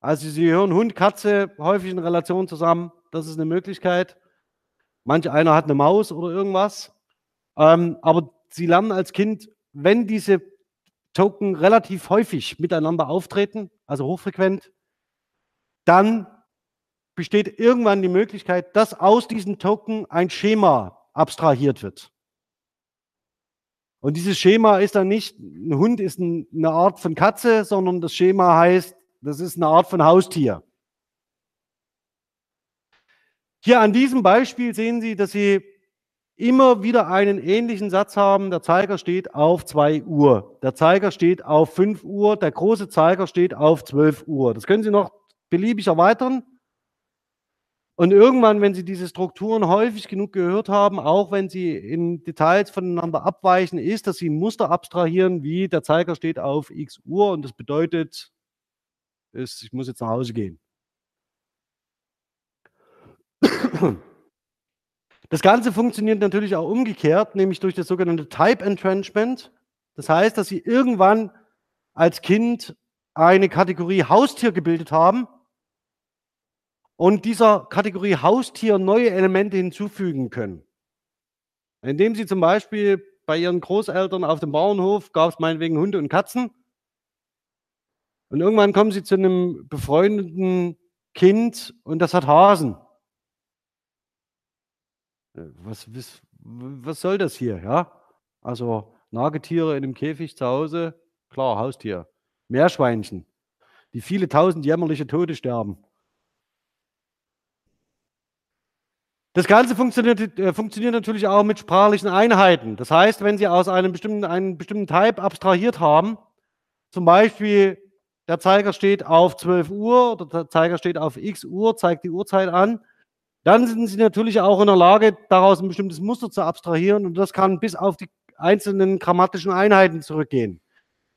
Also Sie hören Hund, Katze häufig in Relation zusammen. Das ist eine Möglichkeit. Manch einer hat eine Maus oder irgendwas. Ähm, aber Sie lernen als Kind, wenn diese Token relativ häufig miteinander auftreten, also hochfrequent, dann besteht irgendwann die Möglichkeit, dass aus diesen Token ein Schema abstrahiert wird. Und dieses Schema ist dann nicht, ein Hund ist eine Art von Katze, sondern das Schema heißt, das ist eine Art von Haustier. Hier an diesem Beispiel sehen Sie, dass Sie immer wieder einen ähnlichen Satz haben. Der Zeiger steht auf 2 Uhr. Der Zeiger steht auf 5 Uhr. Der große Zeiger steht auf 12 Uhr. Das können Sie noch beliebig erweitern. Und irgendwann, wenn Sie diese Strukturen häufig genug gehört haben, auch wenn sie in Details voneinander abweichen, ist, dass Sie ein Muster abstrahieren, wie der Zeiger steht auf x Uhr und das bedeutet, ist, ich muss jetzt nach Hause gehen. Das Ganze funktioniert natürlich auch umgekehrt, nämlich durch das sogenannte Type Entrenchment. Das heißt, dass Sie irgendwann als Kind eine Kategorie Haustier gebildet haben und dieser Kategorie Haustier neue Elemente hinzufügen können. Indem Sie zum Beispiel bei Ihren Großeltern auf dem Bauernhof gab es meinetwegen Hunde und Katzen. Und irgendwann kommen Sie zu einem befreundeten Kind und das hat Hasen. Was, was, was soll das hier? Ja? Also Nagetiere in einem Käfig zu Hause, klar, Haustier. Meerschweinchen, die viele tausend jämmerliche Tote sterben. Das Ganze funktioniert, äh, funktioniert natürlich auch mit sprachlichen Einheiten. Das heißt, wenn Sie aus einem bestimmten, einem bestimmten Type abstrahiert haben, zum Beispiel der Zeiger steht auf 12 Uhr oder der Zeiger steht auf x Uhr, zeigt die Uhrzeit an, dann sind Sie natürlich auch in der Lage, daraus ein bestimmtes Muster zu abstrahieren und das kann bis auf die einzelnen grammatischen Einheiten zurückgehen.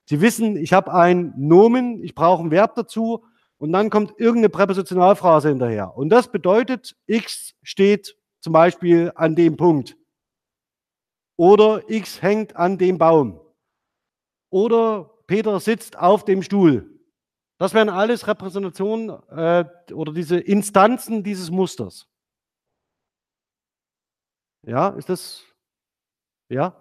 Sie wissen, ich habe ein Nomen, ich brauche ein Verb dazu und dann kommt irgendeine Präpositionalphrase hinterher. Und das bedeutet, X steht zum Beispiel an dem Punkt. Oder X hängt an dem Baum. Oder Peter sitzt auf dem Stuhl. Das wären alles Repräsentationen äh, oder diese Instanzen dieses Musters. Ja, ist das? Ja?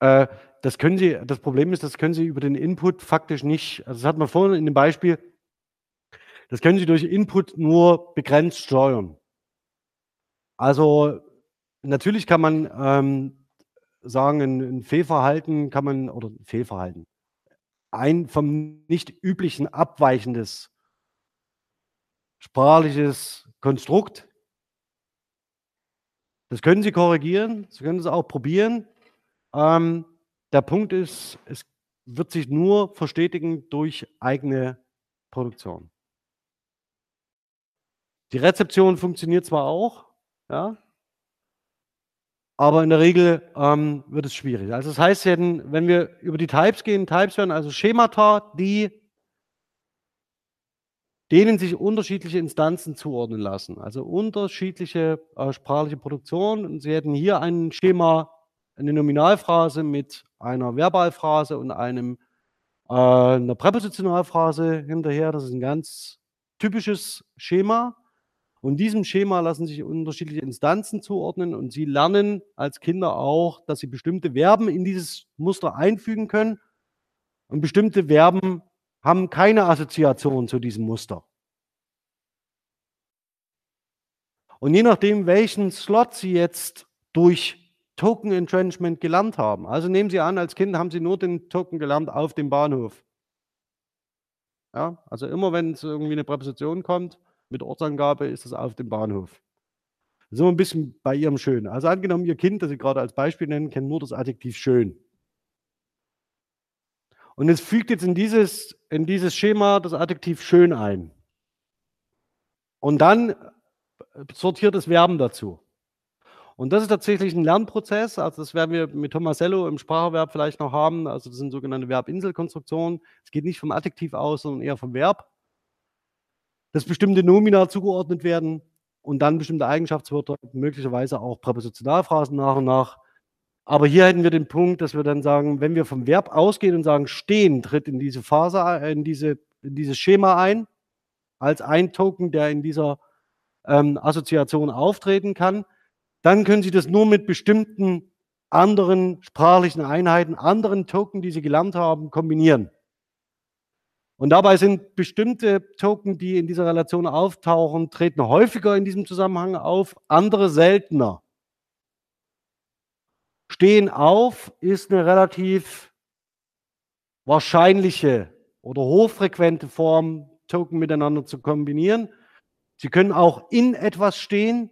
Äh, das können Sie das Problem ist, das können Sie über den Input faktisch nicht also, das hatten wir vorhin in dem Beispiel das können Sie durch Input nur begrenzt steuern. Also, natürlich kann man, ähm, sagen, 'n 'n Fehlverhalten kann man oder Fehlverhalten, ein vom nicht üblichen abweichendes sprachliches Konstrukt das können Sie korrigieren, Sie können es auch probieren. Ähm, der Punkt ist, es wird sich nur verstetigen durch eigene Produktion. Die Rezeption funktioniert zwar auch, ja aber in der Regel, ähm, wird es schwierig. Also, das heißt, wenn wir über die Types gehen Types werden also Schemata, die denen sich unterschiedliche Instanzen zuordnen lassen, also unterschiedliche, äh, sprachliche Produktionen. Und Sie hätten hier ein Schema, eine Nominalphrase mit einer Verbalphrase und einem äh, 'ner Präpositionalphrase hinterher. Das ist 'n ganz typisches Schema. Und diesem Schema lassen sich unterschiedliche Instanzen zuordnen und Sie lernen als Kinder auch, dass Sie bestimmte Verben in dieses Muster einfügen können und bestimmte Verben haben keine Assoziation zu diesem Muster. Und je nachdem, welchen Slot Sie jetzt durch Token Entrenchment gelernt haben also, nehmen Sie an, als Kind haben Sie nur den Token gelernt auf dem Bahnhof. Ja, also immer wenn's irgendwie 'ne Präposition kommt mit Ortsangabe, ist es auf dem Bahnhof. Sind wir 'n bisschen bei Ihrem Schön. Also, angenommen, Ihr Kind, das Sie grade als Beispiel nennen, kennt nur das Adjektiv schön. Und es fügt jetzt in dieses in dieses Schema das Adjektiv schön ein. Und dann, äh, sortiert es Verben dazu. Und das ist tatsächlich 'n Lernprozess. Also, das werden wir mit Tomasello im Spracherwerb vielleicht noch haben. Also, das sind sogenannte Verbinselkonstruktionen. Es geht nicht vom Adjektiv aus, sondern eher vom Verb. Dass bestimmte Nomina zugeordnet werden und dann bestimmte Eigenschaftswörter, möglicherweise auch Präpositionalphrasen nach und nach. Aber hier hätten wir den Punkt, dass wir dann sagen, wenn wir vom Verb ausgehen und sagen: „Stehen tritt in diese Phase ei in diese in dieses Schema ein“, als ein Token, der in dieser, ähm, Assoziation auftreten kann, dann können Sie das nur mit bestimmten anderen sprachlichen Einheiten, anderen Token, die Sie gelernt haben, kombinieren. Und dabei sind bestimmte Token, die in dieser Relation auftauchen, treten häufiger in diesem Zusammenhang auf, andere seltener. Stehen auf ist 'ne relativ wahrscheinliche oder hochfrequente Form, Token miteinander zu kombinieren. Sie können auch in etwas stehen.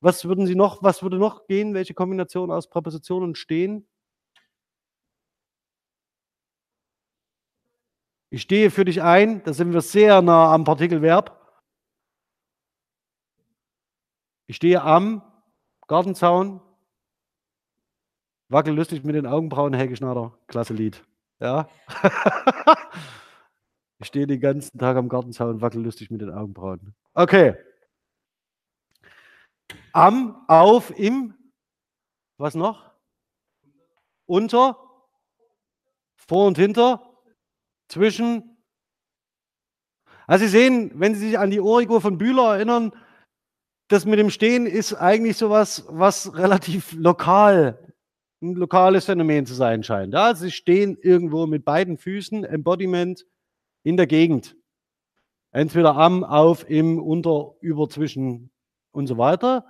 Was würden Sie noch was würde noch gehen? Welche Kombination aus Präposition und stehen? Ich stehe für dich ein, da sind wir sehr nah am Partikelverb. Ich stehe am Gartenzaun. Wackel lustig mit den Augenbrauen, Helge Schneider, klasse Lied. Ja. Ich stehe den ganzen Tag am Gartenzaun, wackel lustig mit den Augenbrauen. Okay. Am, auf, im was noch? Unter, vor und hinter, zwischen. Also, Sie sehen, wenn Sie sich an die Origo von Bühler erinnern, das mit dem Stehen ist eigentlich so was, relativ lokal 'n lokales Phänomen zu sein scheint. Ja, Sie stehen irgendwo mit beiden Füßen, Embodiment in der Gegend. Entweder am, auf, im, unter, über, zwischen und so weiter.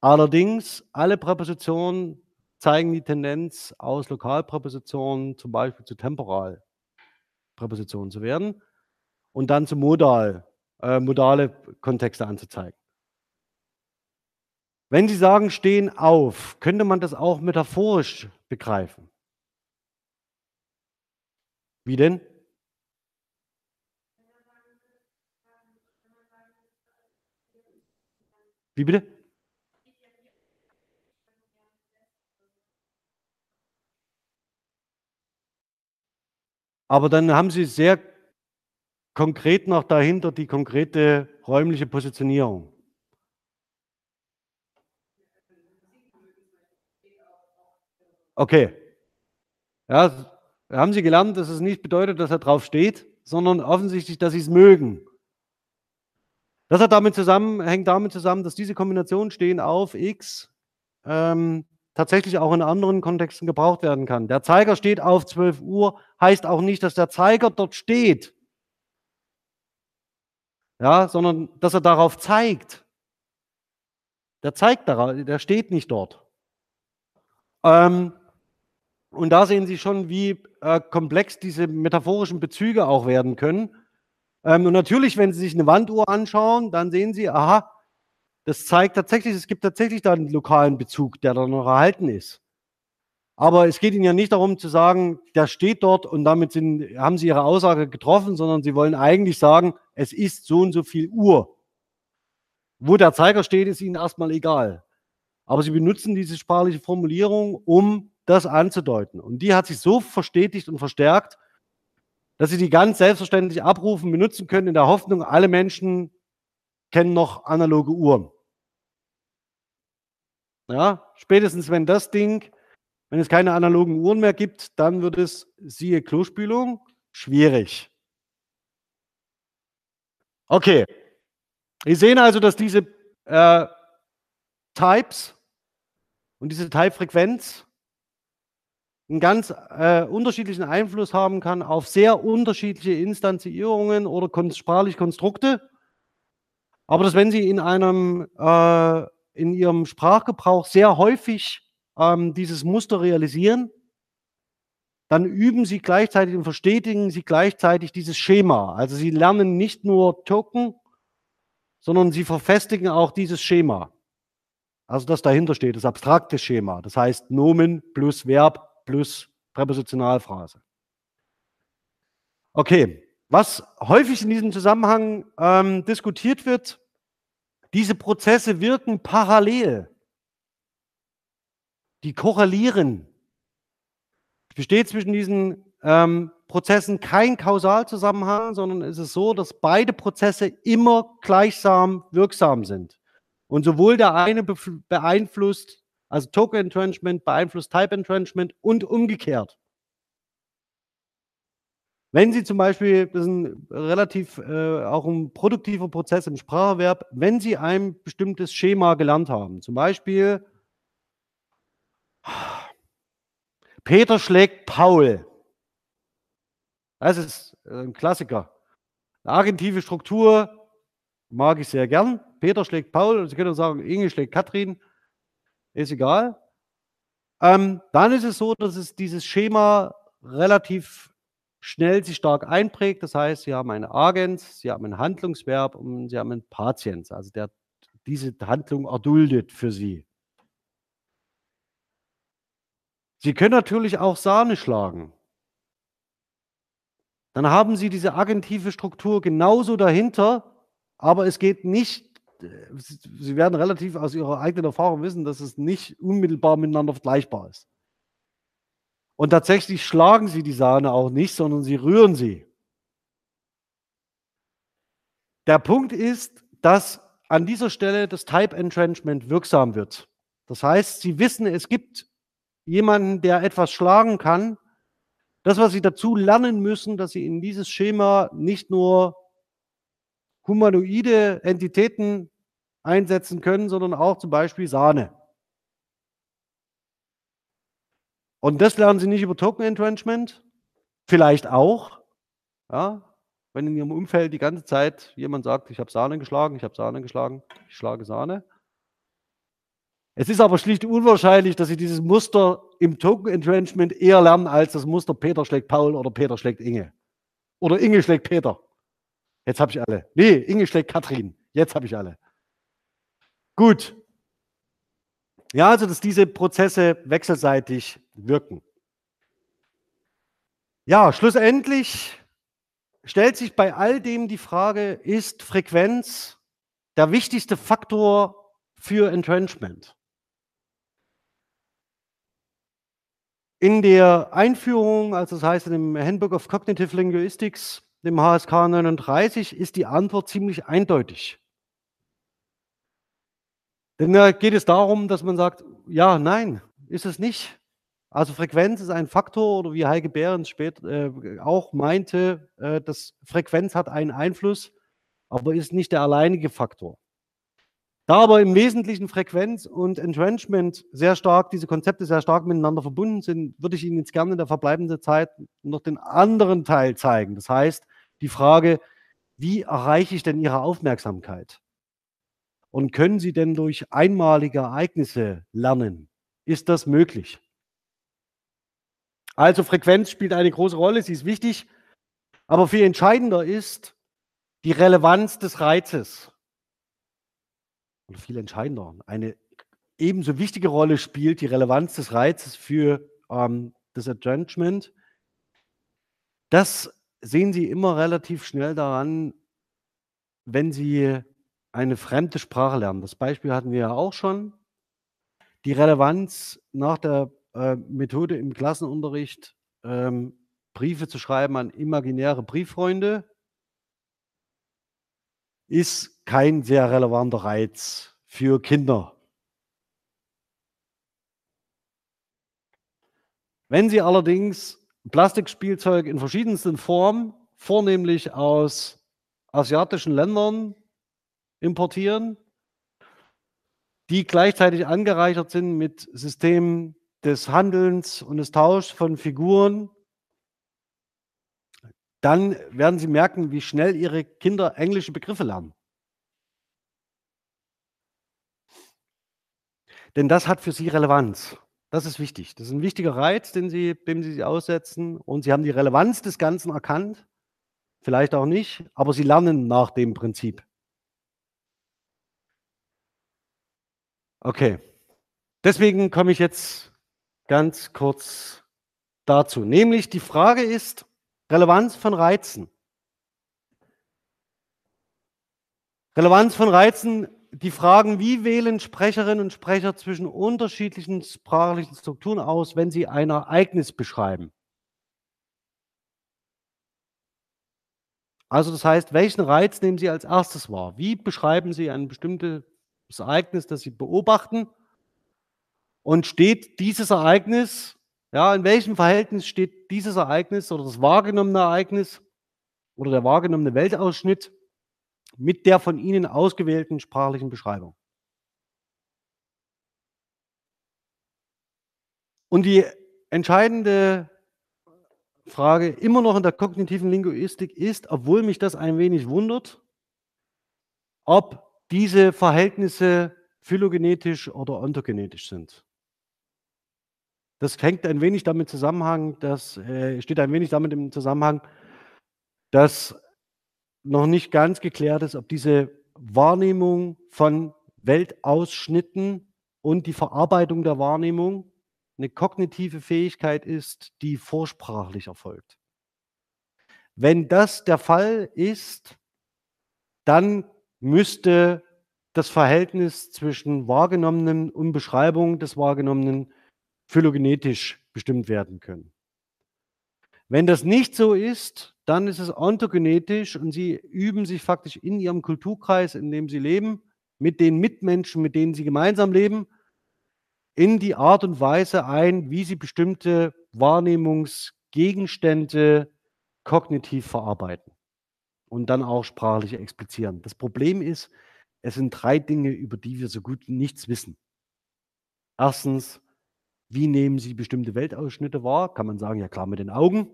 Allerdings, alle Präpositionen zeigen die Tendenz, aus Lokalpräpositionen zum Beispiel zu Temporalpräpositionen zu werden und dann zu Modal äh, modale Kontexte anzuzeigen. Wenn Sie sagen: „Stehen auf“, könnte man das auch metaphorisch begreifen. Wie denn? Wie bitte? Aber dann haben Sie sehr konkret noch dahinter die konkrete räumliche Positionierung. Okay. Ja, haben Sie gelernt, dass es nicht bedeutet, dass er drauf steht, sondern offensichtlich, dass Sie es mögen. Das hat damit zusammen, hängt damit zusammen, dass diese Kombinationen stehen auf X ähm, tatsächlich auch in anderen Kontexten gebraucht werden kann. Der Zeiger steht auf 12 Uhr, heißt auch nicht, dass der Zeiger dort steht, ja, sondern dass er darauf zeigt. Der zeigt darauf, der steht nicht dort. Ähm, und da sehen Sie schon, wie äh, komplex diese metaphorischen Bezüge auch werden können. Ähm, und natürlich, wenn Sie sich eine Wanduhr anschauen, dann sehen Sie, aha, das zeigt tatsächlich, es gibt tatsächlich da einen lokalen Bezug, der da noch erhalten ist. Aber es geht Ihnen ja nicht darum zu sagen, der steht dort und damit sind, haben Sie Ihre Aussage getroffen, sondern Sie wollen eigentlich sagen, es ist so und so viel Uhr. Wo der Zeiger steht, ist Ihnen erstmal egal. Aber Sie benutzen diese sprachliche Formulierung, um das anzudeuten. Und die hat sich so verstetigt und verstärkt, dass Sie die ganz selbstverständlich abrufen, benutzen können, in der Hoffnung, alle Menschen kennen noch analoge Uhren. Ja, spätestens wenn das Ding, wenn es keine analogen Uhren mehr gibt, dann wird es, siehe Klospülung, schwierig. Okay. Wir sehen also, dass diese äh, Types und diese Type-Frequenz einen ganz äh, unterschiedlichen Einfluss haben kann auf sehr unterschiedliche Instanzierungen oder kon sprachliche Konstrukte. Aber dass wenn Sie in einem äh, in Ihrem Sprachgebrauch sehr häufig ähm, dieses Muster realisieren, dann üben Sie gleichzeitig und verstetigen Sie gleichzeitig dieses Schema. Also Sie lernen nicht nur Token, sondern Sie verfestigen auch dieses Schema. Also das dahinter steht, das abstrakte Schema. Das heißt Nomen plus Verb plus Präpositionalphrase. Okay, was häufig in diesem Zusammenhang ähm, diskutiert wird, diese Prozesse wirken parallel. Die korrelieren. Es besteht zwischen diesen ähm, Prozessen kein Kausalzusammenhang, sondern es ist so, dass beide Prozesse immer gleichsam wirksam sind. Und sowohl der eine beeinflusst, also Token Entrenchment beeinflusst Type Entrenchment und umgekehrt. Wenn Sie zum Beispiel, das ist ein relativ äh, auch ein produktiver Prozess im Spracherwerb, wenn Sie ein bestimmtes Schema gelernt haben, zum Beispiel Peter schlägt Paul. Das ist äh, ein Klassiker. Eine agentive Struktur mag ich sehr gern. Peter schlägt Paul, Sie können sagen, Inge schlägt Katrin, ist egal. Ähm, dann ist es so, dass es dieses Schema relativ schnell sich stark einprägt. Das heißt, Sie haben eine Agens, Sie haben ein Handlungsverb und Sie haben einen Patiens, also der diese Handlung erduldet für Sie. Sie können natürlich auch Sahne schlagen. Dann haben Sie diese agentive Struktur genauso dahinter, aber es geht nicht, Sie werden relativ aus Ihrer eigenen Erfahrung wissen, dass es nicht unmittelbar miteinander vergleichbar ist. Und tatsächlich schlagen sie die Sahne auch nicht, sondern sie rühren sie. Der Punkt ist, dass an dieser Stelle das Type Entrenchment wirksam wird. Das heißt, Sie wissen, es gibt jemanden, der etwas schlagen kann. Das, was Sie dazu lernen müssen, dass Sie in dieses Schema nicht nur humanoide Entitäten einsetzen können, sondern auch zum Beispiel Sahne. Und das lernen Sie nicht über Token Entrenchment? Vielleicht auch. Ja, wenn in Ihrem Umfeld die ganze Zeit jemand sagt, ich habe Sahne geschlagen, ich habe Sahne geschlagen, ich schlage Sahne. Es ist aber schlicht unwahrscheinlich, dass Sie dieses Muster im Token Entrenchment eher lernen als das Muster Peter schlägt Paul oder Peter schlägt Inge. Oder Inge schlägt Peter. Jetzt habe ich alle. Nee, Inge schlägt Katrin. Jetzt habe ich alle. Gut. Ja, also dass diese Prozesse wechselseitig wirken. Ja, schlussendlich stellt sich bei all dem die Frage, ist Frequenz der wichtigste Faktor für Entrenchment? In der Einführung, also das heißt in dem Handbook of Cognitive Linguistics, dem HSK 39, ist die Antwort ziemlich eindeutig. Denn da geht es darum, dass man sagt, ja, nein, ist es nicht. Also Frequenz ist ein Faktor oder wie Heike Behrens später äh, auch meinte, äh, dass Frequenz hat einen Einfluss, aber ist nicht der alleinige Faktor. Da aber im Wesentlichen Frequenz und Entrenchment sehr stark, diese Konzepte sehr stark miteinander verbunden sind, würde ich Ihnen jetzt gerne in der verbleibenden Zeit noch den anderen Teil zeigen. Das heißt, die Frage, wie erreiche ich denn Ihre Aufmerksamkeit? Und können Sie denn durch einmalige Ereignisse lernen? Ist das möglich? Also Frequenz spielt eine große Rolle, sie ist wichtig, aber viel entscheidender ist die Relevanz des Reizes und viel entscheidender, eine ebenso wichtige Rolle spielt die Relevanz des Reizes für ähm, das Adjustment. Das sehen Sie immer relativ schnell daran, wenn Sie eine fremde Sprache lernen. Das Beispiel hatten wir ja auch schon. Die Relevanz nach der äh, Methode im Klassenunterricht, ähm, Briefe zu schreiben an imaginäre Brieffreunde, ist kein sehr relevanter Reiz für Kinder. Wenn Sie allerdings Plastikspielzeug in verschiedensten Formen, vornehmlich aus asiatischen Ländern, importieren, die gleichzeitig angereichert sind mit Systemen des Handelns und des Tauschs von Figuren, dann werden Sie merken, wie schnell Ihre Kinder englische Begriffe lernen. Denn das hat für Sie Relevanz. Das ist wichtig. Das ist ein wichtiger Reiz, den Sie, dem Sie sich aussetzen. Und Sie haben die Relevanz des Ganzen erkannt. Vielleicht auch nicht, aber Sie lernen nach dem Prinzip. Okay. Deswegen komme ich jetzt ganz kurz dazu. Nämlich die Frage ist, Relevanz von Reizen. Relevanz von Reizen, die Fragen, wie wählen Sprecherinnen und Sprecher zwischen unterschiedlichen sprachlichen Strukturen aus, wenn sie ein Ereignis beschreiben. Also das heißt, welchen Reiz nehmen Sie als erstes wahr? Wie beschreiben Sie ein bestimmtes Ereignis, das Sie beobachten? Und steht dieses Ereignis ja, in welchem Verhältnis steht dieses Ereignis oder das wahrgenommene Ereignis oder der wahrgenommene Weltausschnitt mit der von Ihnen ausgewählten sprachlichen Beschreibung? Und die entscheidende Frage immer noch in der kognitiven Linguistik ist, obwohl mich das ein wenig wundert, ob diese Verhältnisse phylogenetisch oder ontogenetisch sind. Das hängt ein wenig damit zusammenhang, das äh, steht ein wenig damit im Zusammenhang, dass noch nicht ganz geklärt ist, ob diese Wahrnehmung von Weltausschnitten und die Verarbeitung der Wahrnehmung eine kognitive Fähigkeit ist, die vorsprachlich erfolgt. Wenn das der Fall ist, dann müsste das Verhältnis zwischen wahrgenommenen und Beschreibung des Wahrgenommenen phylogenetisch bestimmt werden können. Wenn das nicht so ist, dann ist es ontogenetisch und sie üben sich faktisch in ihrem Kulturkreis, in dem sie leben, mit den Mitmenschen, mit denen sie gemeinsam leben, in die Art und Weise ein, wie sie bestimmte Wahrnehmungsgegenstände kognitiv verarbeiten und dann auch sprachlich explizieren. Das Problem ist, es sind drei Dinge, über die wir so gut nichts wissen. Erstens, wie nehmen Sie bestimmte Weltausschnitte wahr? Kann man sagen, ja klar, mit den Augen.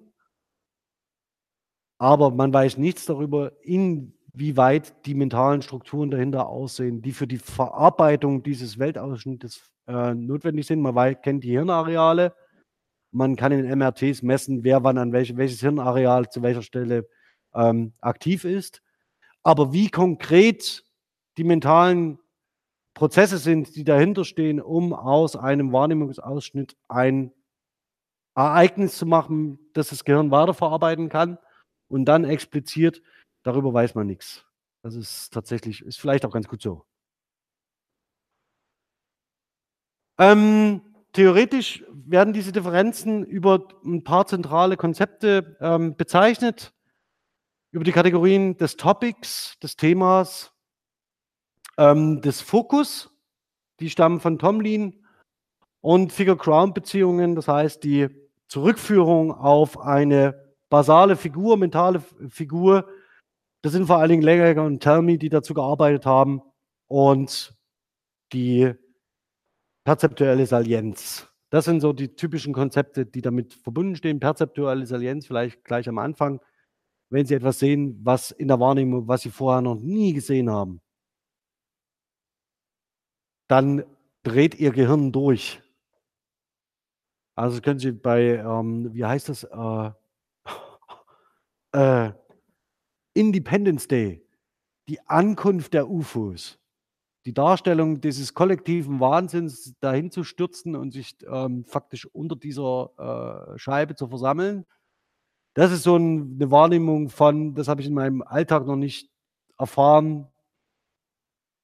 Aber man weiß nichts darüber, inwieweit die mentalen Strukturen dahinter aussehen, die für die Verarbeitung dieses Weltausschnittes äh, notwendig sind. Man weiß, kennt die Hirnareale. Man kann in MRTs messen, wer wann an welche, welches Hirnareal zu welcher Stelle ähm, aktiv ist. Aber wie konkret die mentalen Prozesse sind, die dahinter stehen, um aus einem Wahrnehmungsausschnitt ein Ereignis zu machen, das das Gehirn weiterverarbeiten kann und dann expliziert, darüber weiß man nichts. Das ist tatsächlich ist vielleicht auch ganz gut so. Ähm, theoretisch werden diese Differenzen über ein paar zentrale Konzepte ähm, bezeichnet, über die Kategorien des Topics, des Themas, ähm, des Fokus, die stammen von Tomlin und Figure-Ground-Beziehungen, das heißt die Zurückführung auf eine basale Figur, mentale Figur. Das sind vor allen Dingen Legger und Telmi, die dazu gearbeitet haben und die perzeptuelle Salienz. Das sind so die typischen Konzepte, die damit verbunden stehen. Perzeptuelle Salienz vielleicht gleich am Anfang, wenn Sie etwas sehen, was in der Wahrnehmung, was Sie vorher noch nie gesehen haben, dann dreht Ihr Gehirn durch. Also können Sie bei, ähm, wie heißt das, äh, äh, Independence Day, die Ankunft der UFOs, die Darstellung dieses kollektiven Wahnsinns dahin zu stürzen und sich ähm, faktisch unter dieser äh, Scheibe zu versammeln. Das ist so ein, eine Wahrnehmung von, das habe ich in meinem Alltag noch nicht erfahren.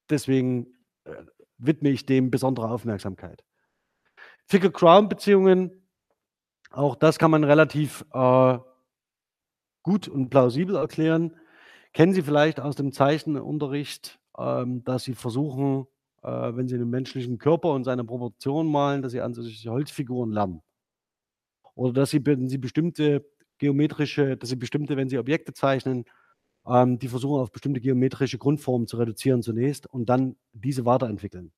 Deswegen äh, widme ich dem besondere Aufmerksamkeit. Figure-Crown-Beziehungen, auch das kann man relativ äh, gut und plausibel erklären. Kennen Sie vielleicht aus dem Zeichenunterricht, ähm, dass Sie versuchen, äh, wenn Sie einen menschlichen Körper und seine Proportionen malen, dass Sie an solche Holzfiguren lernen. Oder dass Sie, wenn Sie bestimmte geometrische, dass Sie bestimmte, wenn Sie Objekte zeichnen, ähm, die versuchen auf bestimmte geometrische Grundformen zu reduzieren zunächst und dann diese weiterentwickeln.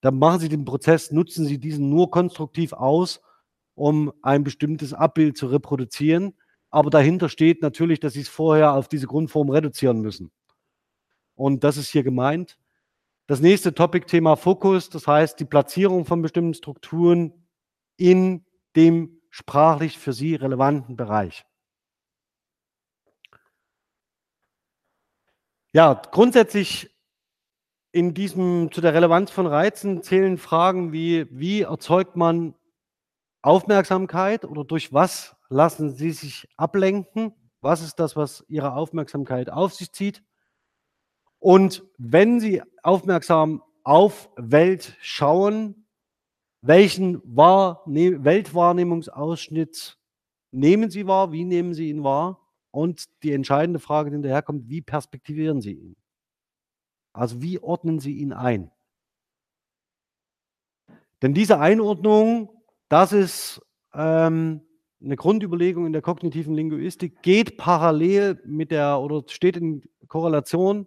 Dann machen Sie den Prozess, nutzen Sie diesen nur konstruktiv aus, um ein bestimmtes Abbild zu reproduzieren aber dahinter steht natürlich, dass sie es vorher auf diese Grundform reduzieren müssen. Und das ist hier gemeint. Das nächste Topic-Thema Fokus, das heißt die Platzierung von bestimmten Strukturen in dem sprachlich für Sie relevanten Bereich. Ja, grundsätzlich in diesem, zu der Relevanz von Reizen zählen Fragen wie, wie erzeugt man Aufmerksamkeit oder durch was lassen Sie sich ablenken? Was ist das, was Ihre Aufmerksamkeit auf sich zieht? Und wenn Sie aufmerksam auf Welt schauen, welchen Wahrne Weltwahrnehmungsausschnitt nehmen Sie wahr? Wie nehmen Sie ihn wahr? Und die entscheidende Frage, die hinterherkommt, wie perspektivieren Sie ihn? Also wie ordnen Sie ihn ein? Denn diese Einordnung, das ist ähm, eine Grundüberlegung in der kognitiven Linguistik geht parallel mit der oder steht in Korrelation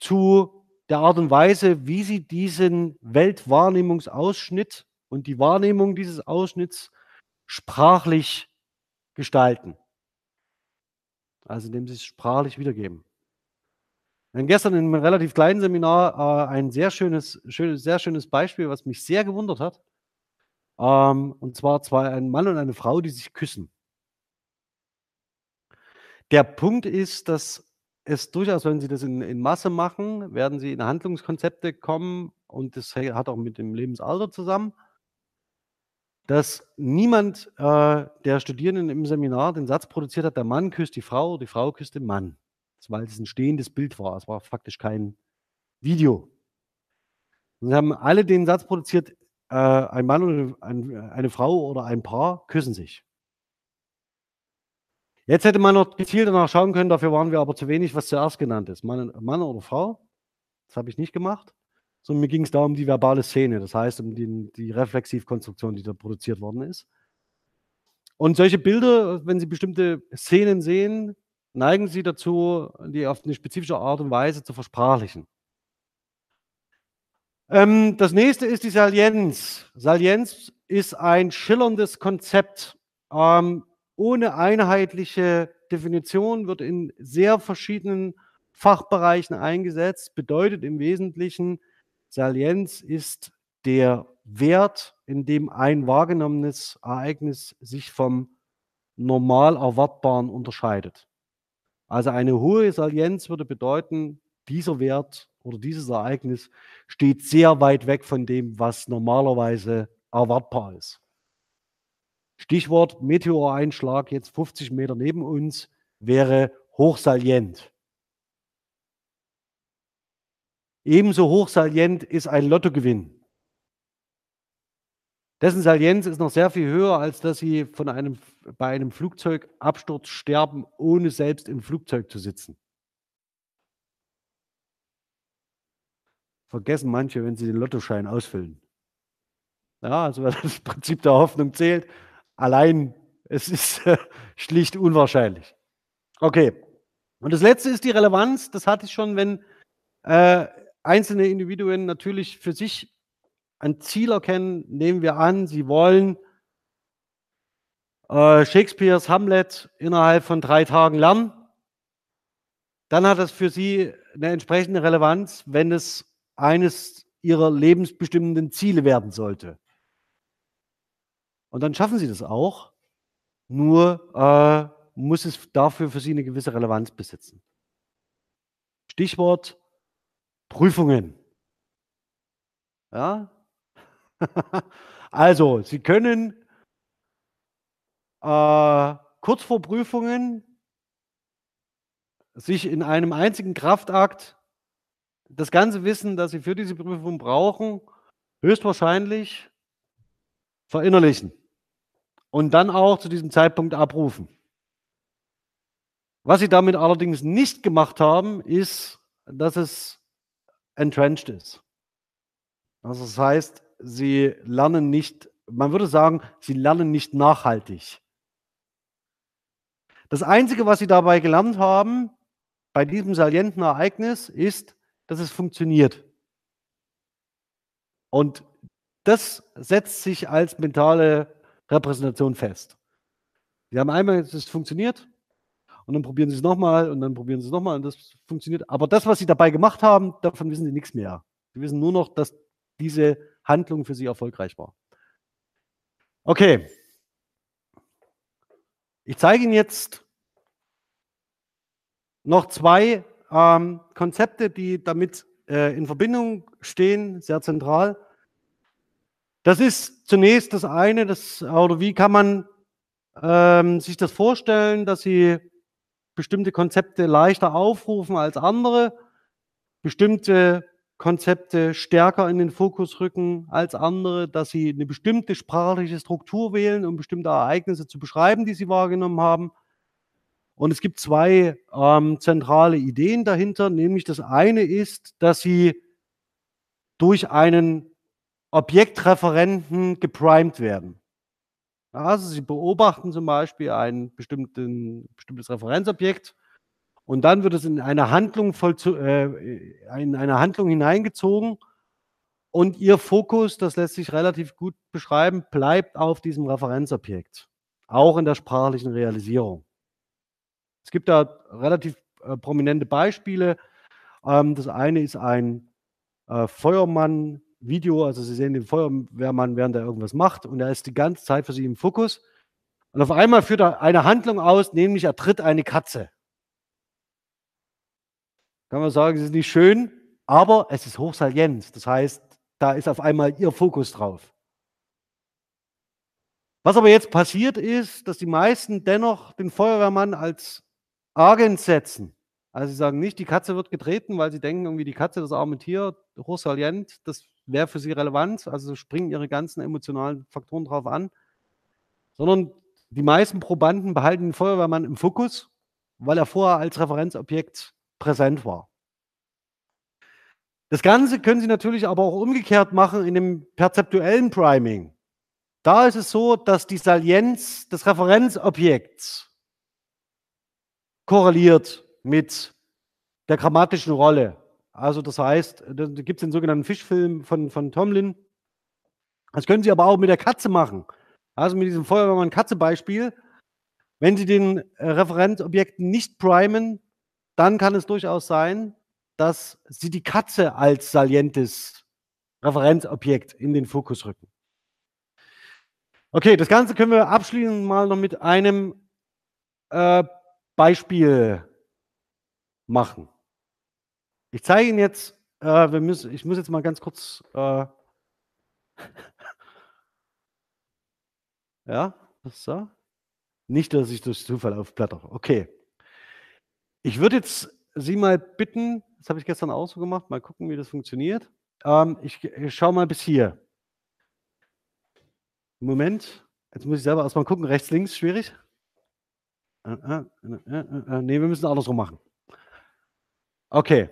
zu der Art und Weise, wie sie diesen Weltwahrnehmungsausschnitt und die Wahrnehmung dieses Ausschnitts sprachlich gestalten. Also indem sie es sprachlich wiedergeben. Wir gestern in einem relativ kleinen Seminar äh, ein sehr schönes, schönes, sehr schönes Beispiel, was mich sehr gewundert hat. Ähm, und zwar zwei, ein Mann und eine Frau, die sich küssen. Der Punkt ist, dass es durchaus, wenn Sie das in, in Masse machen, werden Sie in Handlungskonzepte kommen und das hat auch mit dem Lebensalter zusammen, dass niemand äh, der Studierenden im Seminar den Satz produziert hat, der Mann küsst die Frau, die Frau küsst den Mann. Weil es ein stehendes Bild war. Es war faktisch kein Video. Sie haben alle den Satz produziert, äh, ein Mann und ein, eine Frau oder ein Paar küssen sich. Jetzt hätte man noch gezielt danach schauen können, dafür waren wir aber zu wenig, was zuerst genannt ist. Mann, Mann oder Frau. Das habe ich nicht gemacht. Sondern mir ging es da um die verbale Szene, das heißt um die, die Reflexivkonstruktion, die da produziert worden ist. Und solche Bilder, wenn Sie bestimmte Szenen sehen, neigen Sie dazu, die auf eine spezifische Art und Weise zu versprachlichen. Ähm, das nächste ist die Salienz. Salienz ist ein schillerndes Konzept. Ähm, ohne einheitliche Definition wird in sehr verschiedenen Fachbereichen eingesetzt. Bedeutet im Wesentlichen, Salienz ist der Wert, in dem ein wahrgenommenes Ereignis sich vom normal Erwartbaren unterscheidet. Also eine hohe Salienz würde bedeuten, dieser Wert oder dieses Ereignis steht sehr weit weg von dem, was normalerweise erwartbar ist. Stichwort Meteoreinschlag jetzt 50 Meter neben uns wäre hochsalient. Ebenso hochsalient ist ein Lottogewinn. Dessen Salienz ist noch sehr viel höher, als dass Sie von einem, bei einem Flugzeugabsturz sterben, ohne selbst im Flugzeug zu sitzen. Vergessen manche, wenn sie den Lottoschein ausfüllen. Ja, also das Prinzip der Hoffnung zählt, allein es ist äh, schlicht unwahrscheinlich. Okay. Und das letzte ist die Relevanz. Das hatte ich schon, wenn äh, einzelne Individuen natürlich für sich ein Ziel erkennen, nehmen wir an, sie wollen äh, Shakespeares Hamlet innerhalb von drei Tagen lernen, dann hat das für sie eine entsprechende Relevanz, wenn es eines ihrer lebensbestimmenden Ziele werden sollte. Und dann schaffen sie das auch, nur äh, muss es dafür für sie eine gewisse Relevanz besitzen. Stichwort Prüfungen. Ja? also, Sie können äh, kurz vor Prüfungen sich in einem einzigen Kraftakt das ganze Wissen, das Sie für diese Prüfung brauchen, höchstwahrscheinlich verinnerlichen und dann auch zu diesem Zeitpunkt abrufen. Was Sie damit allerdings nicht gemacht haben, ist, dass es entrenched ist. Also das heißt, Sie lernen nicht, man würde sagen, Sie lernen nicht nachhaltig. Das Einzige, was Sie dabei gelernt haben, bei diesem salienten Ereignis, ist, dass es funktioniert. Und das setzt sich als mentale Repräsentation fest. Sie haben einmal, es funktioniert, und dann probieren Sie es nochmal und dann probieren Sie es nochmal und das funktioniert. Aber das, was Sie dabei gemacht haben, davon wissen Sie nichts mehr. Sie wissen nur noch, dass diese Handlung für Sie erfolgreich war. Okay. Ich zeige Ihnen jetzt noch zwei ähm, Konzepte, die damit äh, in Verbindung stehen, sehr zentral. Das ist zunächst das eine, das, oder wie kann man ähm, sich das vorstellen, dass Sie bestimmte Konzepte leichter aufrufen als andere, bestimmte Konzepte stärker in den Fokus rücken als andere, dass Sie eine bestimmte sprachliche Struktur wählen, um bestimmte Ereignisse zu beschreiben, die Sie wahrgenommen haben. Und es gibt zwei ähm, zentrale Ideen dahinter, nämlich das eine ist, dass Sie durch einen Objektreferenten geprimed werden. Also Sie beobachten zum Beispiel ein bestimmtes Referenzobjekt und dann wird es in eine Handlung, äh, in eine Handlung hineingezogen und Ihr Fokus, das lässt sich relativ gut beschreiben, bleibt auf diesem Referenzobjekt, auch in der sprachlichen Realisierung. Es gibt da relativ äh, prominente Beispiele. Ähm, das eine ist ein äh, Feuermann-Video, also Sie sehen den Feuerwehrmann, während er irgendwas macht und er ist die ganze Zeit für Sie im Fokus. Und auf einmal führt er eine Handlung aus, nämlich er tritt eine Katze. Kann man sagen, es ist nicht schön, aber es ist hochsalient. Das heißt, da ist auf einmal Ihr Fokus drauf. Was aber jetzt passiert ist, dass die meisten dennoch den Feuerwehrmann als Agent setzen. Also sie sagen nicht, die Katze wird getreten, weil sie denken, irgendwie die Katze, das arme Tier, hochsalient, das wäre für sie relevant. Also springen ihre ganzen emotionalen Faktoren drauf an. Sondern die meisten Probanden behalten den Feuerwehrmann im Fokus, weil er vorher als Referenzobjekt präsent war. Das Ganze können Sie natürlich aber auch umgekehrt machen in dem perzeptuellen Priming. Da ist es so, dass die Salienz des Referenzobjekts korreliert mit der grammatischen Rolle. Also das heißt, da gibt es den sogenannten Fischfilm von, von Tomlin. Das können Sie aber auch mit der Katze machen. Also mit diesem Feuerwehrmann-Katze-Beispiel. Wenn Sie den äh, Referenzobjekt nicht primen, dann kann es durchaus sein, dass Sie die Katze als salientes Referenzobjekt in den Fokus rücken. Okay, das Ganze können wir abschließen mal noch mit einem äh, Beispiel machen. Ich zeige Ihnen jetzt, äh, wir müssen, ich muss jetzt mal ganz kurz, äh, ja, So. Nicht, dass ich durch Zufall aufblätter. Okay. Ich würde jetzt Sie mal bitten, das habe ich gestern auch so gemacht, mal gucken, wie das funktioniert. Ähm, ich, ich schaue mal bis hier. Moment, jetzt muss ich selber erstmal gucken, rechts, links, schwierig. Äh, äh, äh, äh, nee, wir müssen andersrum machen. Okay.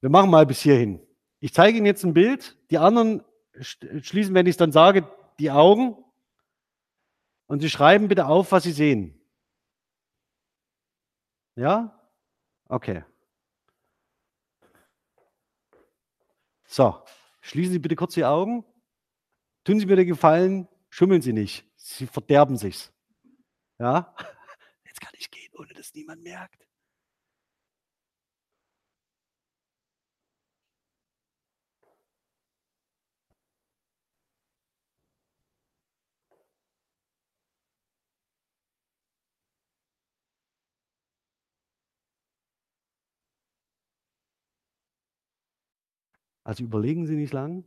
Wir machen mal bis hierhin. Ich zeige Ihnen jetzt ein Bild. Die anderen schließen, wenn ich es dann sage, die Augen. Und Sie schreiben bitte auf, was Sie sehen. Ja? Okay. So, schließen Sie bitte kurz die Augen. Tun Sie mir den Gefallen, schummeln Sie nicht. Sie verderben sich's. Ja? Jetzt kann ich gehen, ohne dass niemand merkt. Also überlegen Sie nicht lang.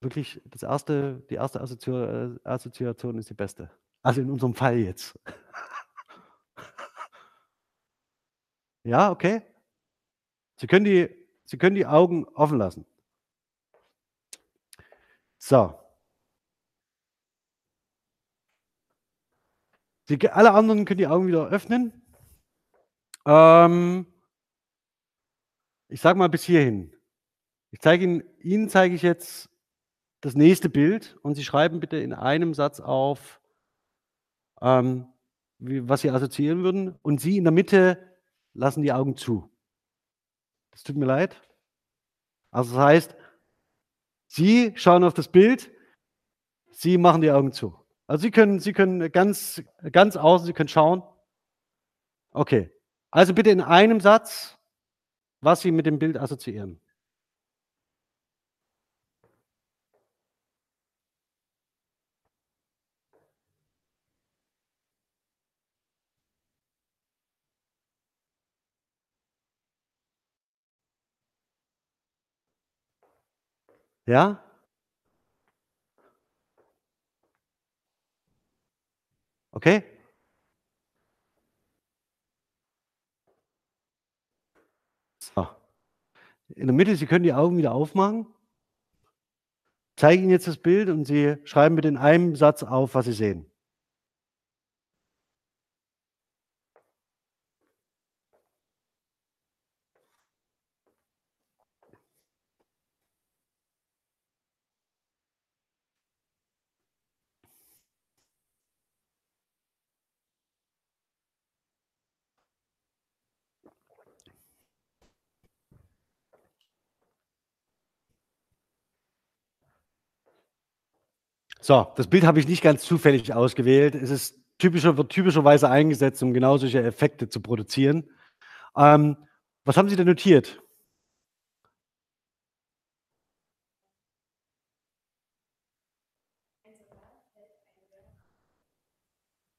Wirklich, das erste, die erste Assoziation ist die beste. Also in unserem Fall jetzt. Ja, okay. Sie können die, Sie können die Augen offen lassen. So. Sie, alle anderen können die Augen wieder öffnen. Ähm, ich sage mal bis hierhin. Ich zeige Ihnen, Ihnen zeige ich jetzt das nächste Bild und Sie schreiben bitte in einem Satz auf, ähm, wie, was Sie assoziieren würden. Und Sie in der Mitte lassen die Augen zu. Das tut mir leid. Also das heißt, Sie schauen auf das Bild, Sie machen die Augen zu. Also Sie können, Sie können ganz, ganz außen, Sie können schauen. Okay. Also bitte in einem Satz, was Sie mit dem Bild assoziieren. Ja? Okay? So. In der Mitte, Sie können die Augen wieder aufmachen. Ich zeige Ihnen jetzt das Bild und Sie schreiben mit in einem Satz auf, was Sie sehen. So, das Bild habe ich nicht ganz zufällig ausgewählt. Es ist typischer, wird typischerweise eingesetzt, um genau solche Effekte zu produzieren. Ähm, was haben Sie denn notiert?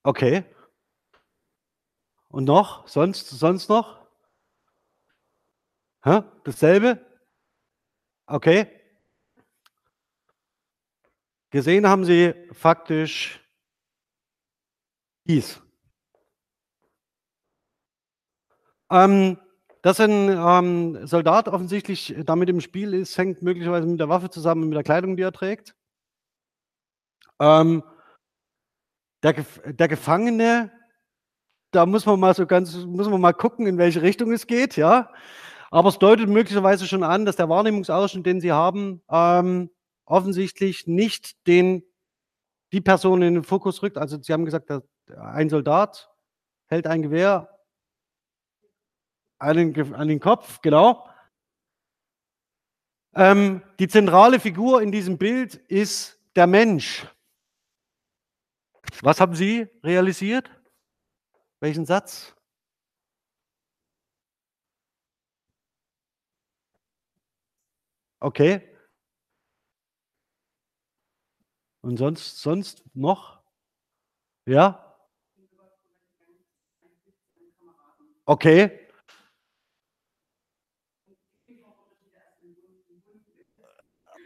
Okay. Und noch? Sonst, sonst noch? Hä? Dasselbe? Okay. Gesehen haben Sie faktisch dies. Ähm, dass ein ähm, Soldat offensichtlich damit im Spiel ist, hängt möglicherweise mit der Waffe zusammen mit der Kleidung, die er trägt. Ähm, der, der, Gefangene, da muss man mal so ganz, muss man mal gucken, in welche Richtung es geht, ja. Aber es deutet möglicherweise schon an, dass der Wahrnehmungsausschnitt, den Sie haben, ähm, offensichtlich nicht den, die Person in den Fokus rückt. Also Sie haben gesagt, ein Soldat hält ein Gewehr an den, an den Kopf, genau. Ähm, die zentrale Figur in diesem Bild ist der Mensch. Was haben Sie realisiert? Welchen Satz? Okay. Und sonst, sonst noch? Ja? Okay.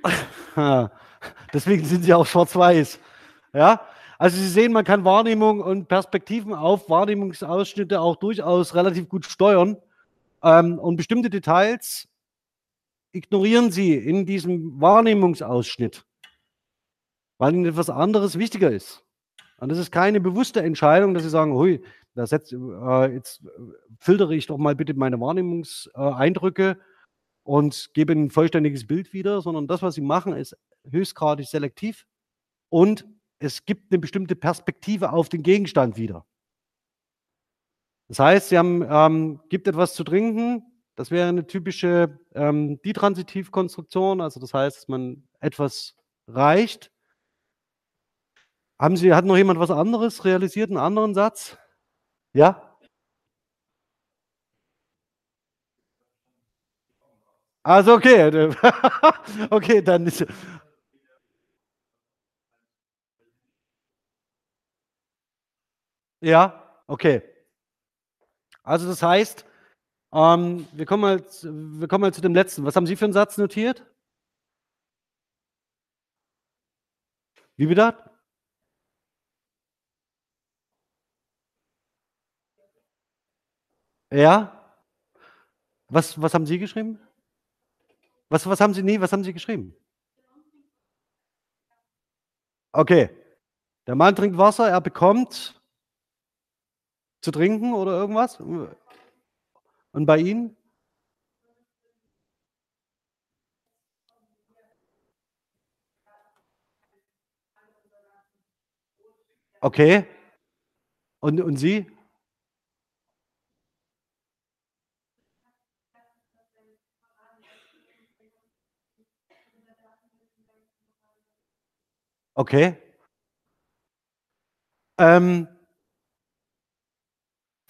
Deswegen sind sie auch schwarz-weiß. Ja? Also Sie sehen, man kann Wahrnehmung und Perspektiven auf Wahrnehmungsausschnitte auch durchaus relativ gut steuern. Ähm, und bestimmte Details ignorieren Sie in diesem Wahrnehmungsausschnitt, weil Ihnen etwas anderes wichtiger ist. Und das ist keine bewusste Entscheidung, dass Sie sagen, hui, da setz, äh, jetzt filtere ich doch mal bitte meine Wahrnehmungseindrücke und gebe ein vollständiges Bild wieder, sondern das, was Sie machen, ist höchstgradig selektiv und es gibt eine bestimmte Perspektive auf den Gegenstand wieder. Das heißt, Sie haben, ähm, gibt etwas zu trinken, das wäre eine typische ähm, Ditransitivkonstruktion, also das heißt, dass man etwas reicht. Haben Sie, hat noch jemand was anderes realisiert, einen anderen Satz? Ja? Also okay, okay, dann ist Ja, okay. Also das heißt, ähm, wir, kommen mal, wir kommen mal zu dem letzten. Was haben Sie für einen Satz notiert? Wie bitte? Ja? Was, was haben Sie geschrieben? Was, was haben Sie, nee, was haben Sie geschrieben? Okay. Der Mann trinkt Wasser, er bekommt zu trinken oder irgendwas? Und bei Ihnen? Okay. Und, und Sie? Okay. Ähm,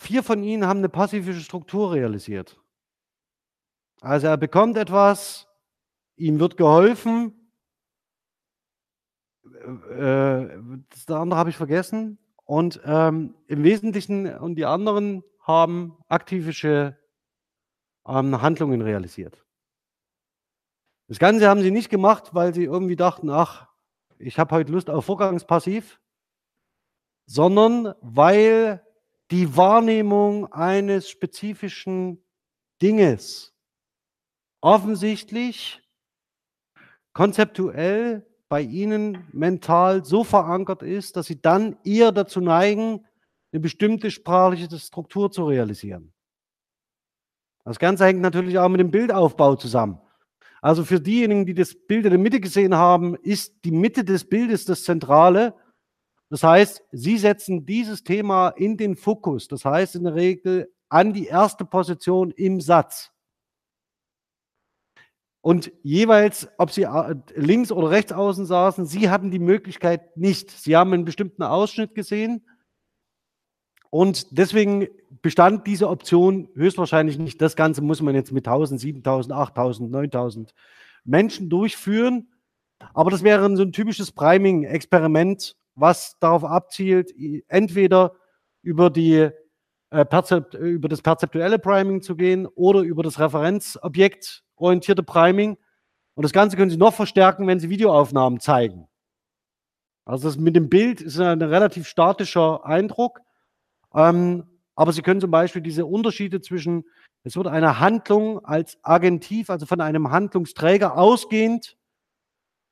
Vier von ihnen haben eine passive Struktur realisiert. Also er bekommt etwas, ihm wird geholfen. Äh, das andere habe ich vergessen. Und ähm, im Wesentlichen, und die anderen haben aktivische ähm, Handlungen realisiert. Das Ganze haben sie nicht gemacht, weil sie irgendwie dachten, ach, ich habe heute Lust auf Vorgangspassiv, sondern weil die Wahrnehmung eines spezifischen Dinges offensichtlich konzeptuell bei Ihnen mental so verankert ist, dass Sie dann eher dazu neigen, eine bestimmte sprachliche Struktur zu realisieren. Das Ganze hängt natürlich auch mit dem Bildaufbau zusammen. Also für diejenigen, die das Bild in der Mitte gesehen haben, ist die Mitte des Bildes das Zentrale das heißt, Sie setzen dieses Thema in den Fokus, das heißt in der Regel an die erste Position im Satz. Und jeweils, ob Sie äh, links oder rechts außen saßen, Sie hatten die Möglichkeit nicht. Sie haben einen bestimmten Ausschnitt gesehen und deswegen bestand diese Option höchstwahrscheinlich nicht. Das Ganze muss man jetzt mit 1000, 7000, 8000, 9000 Menschen durchführen. Aber das wäre so ein typisches Priming-Experiment, was darauf abzielt, entweder über, die, äh, Perzept, über das perzeptuelle Priming zu gehen oder über das referenzobjektorientierte Priming. Und das Ganze können Sie noch verstärken, wenn Sie Videoaufnahmen zeigen. Also mit dem Bild ist ein relativ statischer Eindruck. Ähm, aber Sie können zum Beispiel diese Unterschiede zwischen, es wird eine Handlung als Agentiv, also von einem Handlungsträger ausgehend,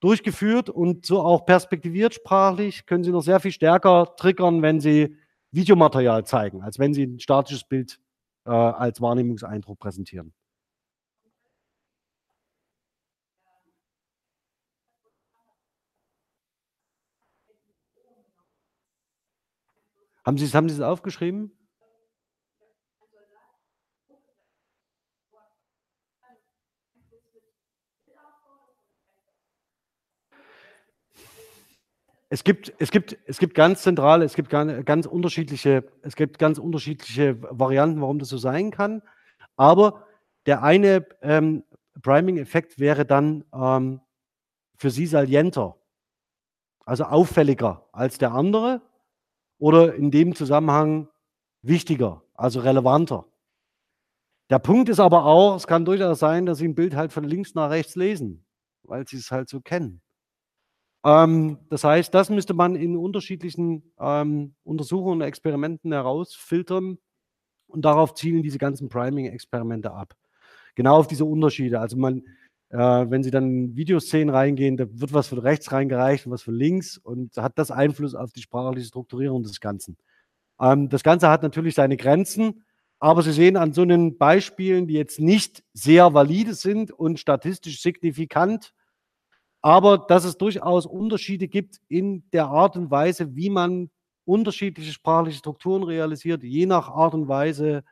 durchgeführt und so auch perspektiviert sprachlich können Sie noch sehr viel stärker triggern, wenn Sie Videomaterial zeigen, als wenn Sie ein statisches Bild äh, als Wahrnehmungseindruck präsentieren. Haben Sie es haben aufgeschrieben? Es gibt, es gibt, es gibt ganz zentrale, es gibt ganz unterschiedliche, es gibt ganz unterschiedliche Varianten, warum das so sein kann. Aber der eine ähm, Priming-Effekt wäre dann ähm, für Sie salienter, also auffälliger als der andere oder in dem Zusammenhang wichtiger, also relevanter. Der Punkt ist aber auch, es kann durchaus sein, dass Sie ein Bild halt von links nach rechts lesen, weil Sie es halt so kennen. Ähm, das heißt, das müsste man in unterschiedlichen ähm, Untersuchungen und Experimenten herausfiltern und darauf zielen diese ganzen Priming-Experimente ab. Genau auf diese Unterschiede. Also man, äh, wenn Sie dann in Videoszenen reingehen, da wird was von rechts reingereicht und was von links und hat das Einfluss auf die sprachliche Strukturierung des Ganzen. Ähm, das Ganze hat natürlich seine Grenzen, aber Sie sehen an so einen Beispielen, die jetzt nicht sehr valide sind und statistisch signifikant, aber dass es durchaus Unterschiede gibt in der Art und Weise, wie man unterschiedliche sprachliche Strukturen realisiert, je nach Art und Weise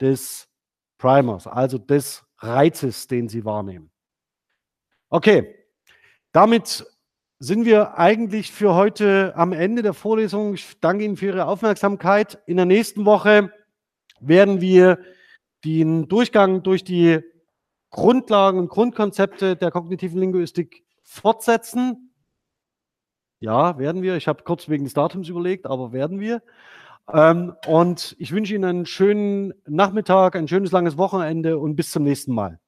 des Primers, also des Reizes, den Sie wahrnehmen. Okay, damit sind wir eigentlich für heute am Ende der Vorlesung. Ich danke Ihnen für Ihre Aufmerksamkeit. In der nächsten Woche werden wir den Durchgang durch die Grundlagen und Grundkonzepte der kognitiven Linguistik fortsetzen. Ja, werden wir. Ich habe kurz wegen des Datums überlegt, aber werden wir. Ähm, und ich wünsche Ihnen einen schönen Nachmittag, ein schönes langes Wochenende und bis zum nächsten Mal.